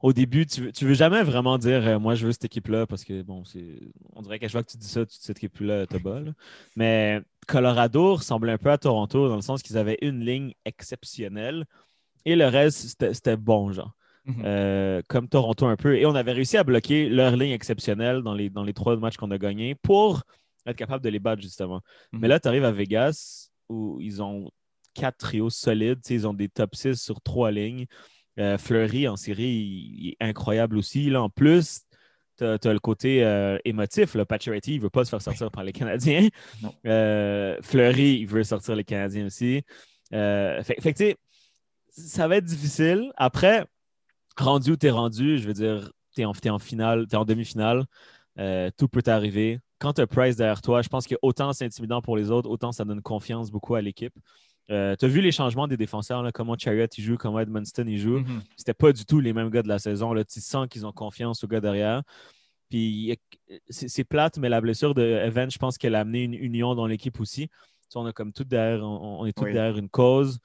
[SPEAKER 5] au début, tu ne veux jamais vraiment dire moi, je veux cette équipe-là parce que, bon, on dirait qu'à chaque fois que tu dis ça, cette équipe-là te bat. Mais Colorado ressemblait un peu à Toronto dans le sens qu'ils avaient une ligne exceptionnelle et le reste, c'était bon, genre. Mhm. Euh, comme Toronto un peu. Et on avait réussi à bloquer leur ligne exceptionnelle dans les, dans les trois matchs qu'on a gagnés pour être capable de les battre, justement. Mhm. Mais là, tu arrives à Vegas où ils ont quatre trios solides. Ils ont des top 6 sur trois lignes. Euh, Fleury en série, il, est incroyable aussi. Là, en plus, tu as, le côté euh, émotif. Là. Pacioretty, il ne veut pas se faire sortir par les Canadiens. Euh, Fleury, il veut sortir les Canadiens aussi. Fait, que, ça va être difficile. Après, rendu où tu es rendu, je veux dire, tu es, en finale, tu es en demi-finale, tout peut t'arriver. Quand tu as Price derrière toi, je pense que autant c'est intimidant pour les autres, autant ça donne confiance beaucoup à l'équipe. Tu as vu les changements des défenseurs, comment Chariot joue, comment Edmundston il joue. Mm-hmm. C'était pas du tout les mêmes gars de la saison. Là. Tu sens qu'ils ont confiance aux gars derrière. Puis c'est plate, mais la blessure de Evan, je pense qu'elle a amené une union dans l'équipe aussi. on a comme tout derrière, on, est tous derrière une cause.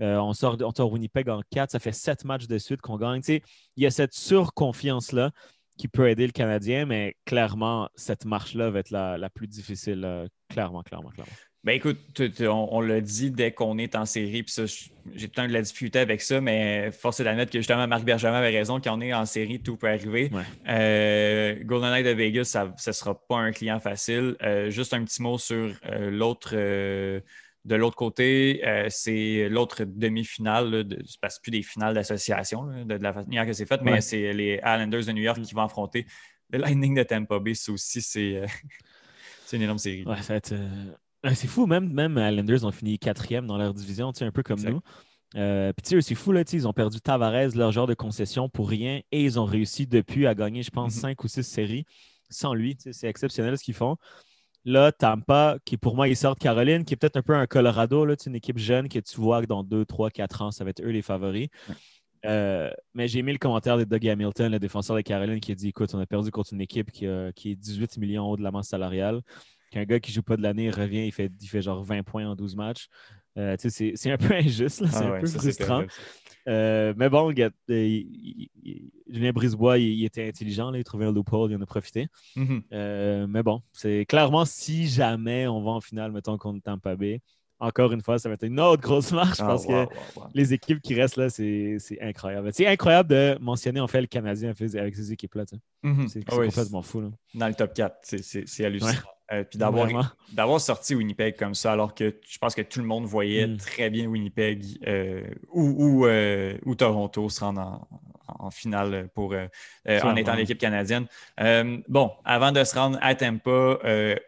[SPEAKER 5] Euh, on, sort, on sort Winnipeg en 4, ça fait sept matchs de suite qu'on gagne. il y a cette surconfiance-là qui peut aider le Canadien, mais clairement, cette marche-là va être la, la plus difficile, euh, clairement, clairement, clairement.
[SPEAKER 1] Ben écoute, on, l'a dit dès qu'on est en série, puis ça, j'ai peut-être de la difficulté avec ça, mais force est d'admettre que justement Marc Bergevin avait raison, quand on est en série, tout peut arriver. Euh, Golden Knight de Vegas, ça ne sera pas un client facile. Euh, juste un petit mot sur euh, l'autre. de l'autre côté, c'est l'autre demi-finale, c'est pas plus des finales d'association de, la manière que c'est fait, mais c'est les Islanders de New York qui vont affronter le Lightning de Tampa Bay. Ça aussi, c'est une énorme série.
[SPEAKER 5] Ouais, ça va être C'est fou, même, même Islanders ont fini quatrième dans leur division, un peu comme nous. Euh, puis tu sais, c'est fou, là, ils ont perdu Tavares, leur genre de concession, pour rien, et ils ont réussi depuis à gagner, je pense, mm-hmm. cinq ou six séries sans lui. C'est exceptionnel ce qu'ils font. Là, Tampa, qui pour moi, ils sortent Caroline, qui est peut-être un peu un Colorado, là, une équipe jeune que tu vois que dans 2, 3, 4 ans, ça va être eux les favoris. Euh, mais j'ai mis le commentaire de Doug Hamilton, le défenseur de Caroline, qui a dit Écoute, on a perdu contre une équipe qui, qui est 18 millions haut de la masse salariale. Qu'un gars qui joue pas de l'année revient, il fait, il fait genre 20 points en 12 matchs. Euh, c'est un peu injuste, c'est ah un peu frustrant. Euh, mais bon, Julien Brisebois, il, était intelligent, il trouvait un loophole, il en a profité. Mm-hmm. Euh, mais bon, c'est clairement si jamais on va en finale, mettons contre Tampa Bay, encore une fois, ça va être une autre grosse marche ah, parce que les équipes qui restent là, c'est incroyable. C'est incroyable de mentionner en fait le Canadien avec ces équipes-là. Mm-hmm. C'est ah complètement fou.
[SPEAKER 1] Dans le top 4, c'est hallucinant. Euh, puis d'avoir sorti Winnipeg comme ça, alors que je pense que tout le monde voyait mm. très bien Winnipeg euh, ou, euh, ou, Toronto se rendre en, finale pour, en étant l'équipe canadienne. bon, avant de se rendre à Tampa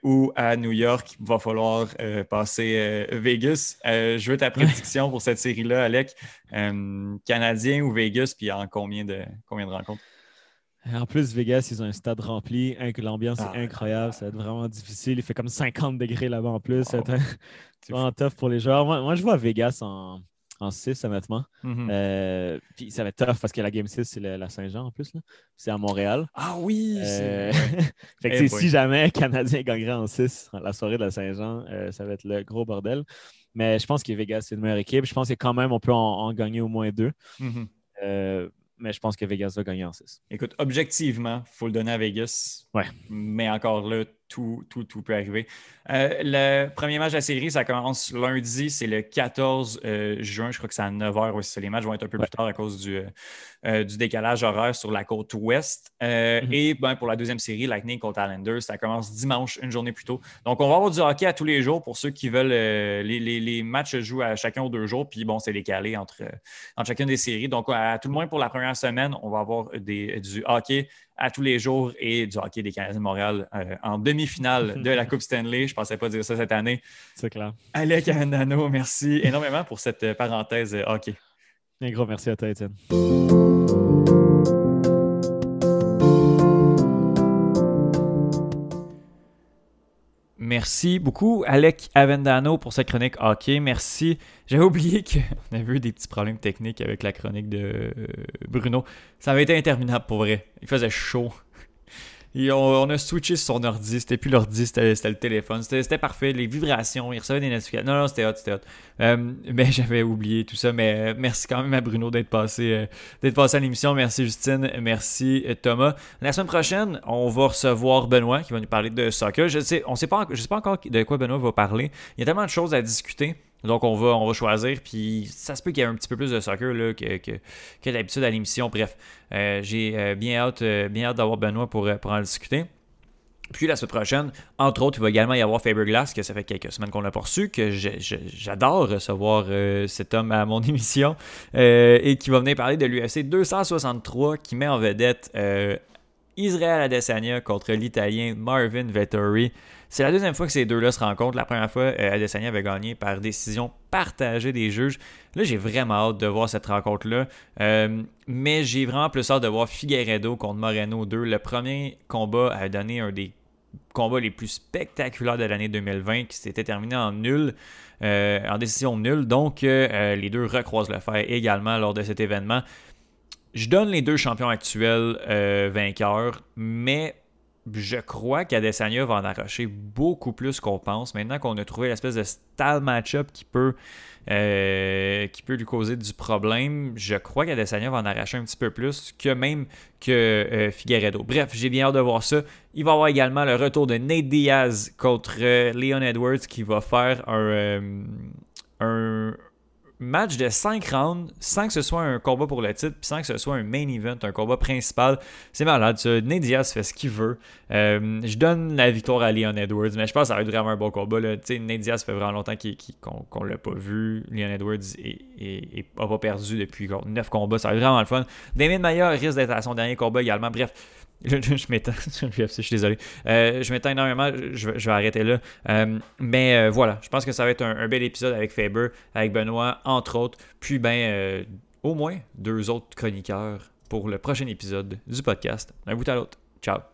[SPEAKER 1] ou à New York, il va falloir passer Vegas. je veux ta prédiction pour cette série-là, Alec. Canadien ou Vegas, puis en combien de, combien de rencontres?
[SPEAKER 5] En plus, Vegas, ils ont un stade rempli. L'ambiance est ah, incroyable. Ça va être vraiment difficile. Il fait comme 50 degrés là-bas en plus. C'est vraiment tough pour les joueurs. Moi, je vois Vegas en, en 6, honnêtement. Mm-hmm. Euh, puis ça va être tough parce que la Game 6, c'est la Saint-Jean en plus. C'est à Montréal.
[SPEAKER 1] Ah oui! Euh...
[SPEAKER 5] fait que eh si jamais Canadien gagnerait en 6 la soirée de la Saint-Jean, euh, ça va être le gros bordel. Mais je pense que Vegas, c'est une meilleure équipe. Je pense que quand même, on peut en, gagner au moins deux. Euh, mais je pense que Vegas va gagner en 6.
[SPEAKER 1] Écoute, objectivement, il faut le donner à Vegas.
[SPEAKER 5] Ouais.
[SPEAKER 1] Mais encore là, tout, tout, tout peut arriver. Euh, le premier match de la série, ça commence lundi, c'est le 14 euh, juin. Je crois que c'est à 9h aussi. Les matchs vont être un peu plus tard à cause du, euh, du décalage horaire sur la côte ouest. Mm-hmm. Et ben, pour la deuxième série, Lightning contre Islanders, ça commence dimanche, une journée plus tôt. Donc, on va avoir du hockey à tous les jours pour ceux qui veulent. Les, les, les, matchs jouent à chacun aux deux jours. Puis bon, c'est décalé entre, entre chacune des séries. Donc, à tout le moins pour la première semaine, on va avoir des, du hockey à tous les jours et du hockey des Canadiens de Montréal euh, en demi-finale de la Coupe Stanley. Je ne pensais pas dire ça cette année.
[SPEAKER 5] C'est clair.
[SPEAKER 1] Alec Andano, merci énormément pour cette parenthèse euh, hockey.
[SPEAKER 5] Un gros merci à toi, Étienne.
[SPEAKER 1] Merci beaucoup, Alec Avendano, pour cette chronique hockey. Merci. J'avais oublié qu'on avait eu des petits problèmes techniques avec la chronique de euh, Bruno. Ça avait été interminable pour vrai. Il faisait chaud on, a switché son ordi. C'était plus l'ordi, c'était le téléphone. C'était parfait. Les vibrations, il recevait des notifications. Non, non, c'était hot, c'était hot. Euh, mais j'avais oublié tout ça. Mais euh, merci quand même à Bruno d'être passé, euh, passé à l'émission. Merci Justine. Merci Thomas. La semaine prochaine, on va recevoir Benoît qui va nous parler de soccer. Je sais, sait pas, sais pas encore de quoi Benoît va parler. Il y a tellement de choses à discuter. Donc, on va, on va choisir. Puis, ça se peut qu'il y ait un petit peu plus de soccer là, que, que, d'habitude à l'émission. Bref, euh, j'ai euh, bien hâte, euh, hâte d'avoir Benoît pour, pour en discuter. Puis la semaine prochaine, entre autres, il va également y avoir Faberglass, que ça fait quelques semaines qu'on l'a reçu, que j'adore recevoir cet homme à mon émission, et qui va venir parler de l'UFC 263, qui met en vedette Israël Adesanya contre l'Italien Marvin Vettori. C'est la deuxième fois que ces deux-là se rencontrent. La première fois, euh, Adesanya avait gagné par décision partagée des juges. Là, j'ai vraiment hâte de voir cette rencontre-là. Euh, mais j'ai vraiment plus hâte de voir Figueredo contre Moreno 2. Le premier combat a donné un des combats les plus spectaculaires de l'année 2020 qui s'était terminé en nul. Euh, en décision nulle. Donc, les deux recroisent le fer également lors de cet événement. Je donne les deux champions actuels vainqueurs, mais je crois qu'Adesanya va en arracher beaucoup plus qu'on pense. Maintenant qu'on a trouvé l'espèce de style match-up qui peut, euh, qui peut lui causer du problème, je crois qu'Adesanya va en arracher un petit peu plus que même que euh, Figueredo. Bref, j'ai bien hâte de voir ça. Il va y avoir également le retour de Nate Diaz contre euh, Leon Edwards qui va faire un, un match de 5 rounds sans que ce soit un combat pour le titre, puis sans que ce soit un main event, un combat principal. C'est malade, ça. Diaz fait ce qu'il veut. Euh, je donne la victoire à Leon Edwards, mais je pense que ça va être vraiment un bon combat. Là. Ned Diaz fait vraiment longtemps qu'on ne l'a pas vu. Leon Edwards n'a pas perdu depuis 9 combats. Ça va être vraiment le fun. Damien Mayer risque d'être à son dernier combat également. Bref, je m'étends, je suis désolé. Euh, je m'étends énormément, je, vais arrêter là. Euh, mais euh, voilà, je pense que ça va être un, bel épisode avec Faber, avec Benoît, entre autres. Puis, ben, au moins deux autres chroniqueurs pour le prochain épisode du podcast. Un bout à l'autre. Ciao.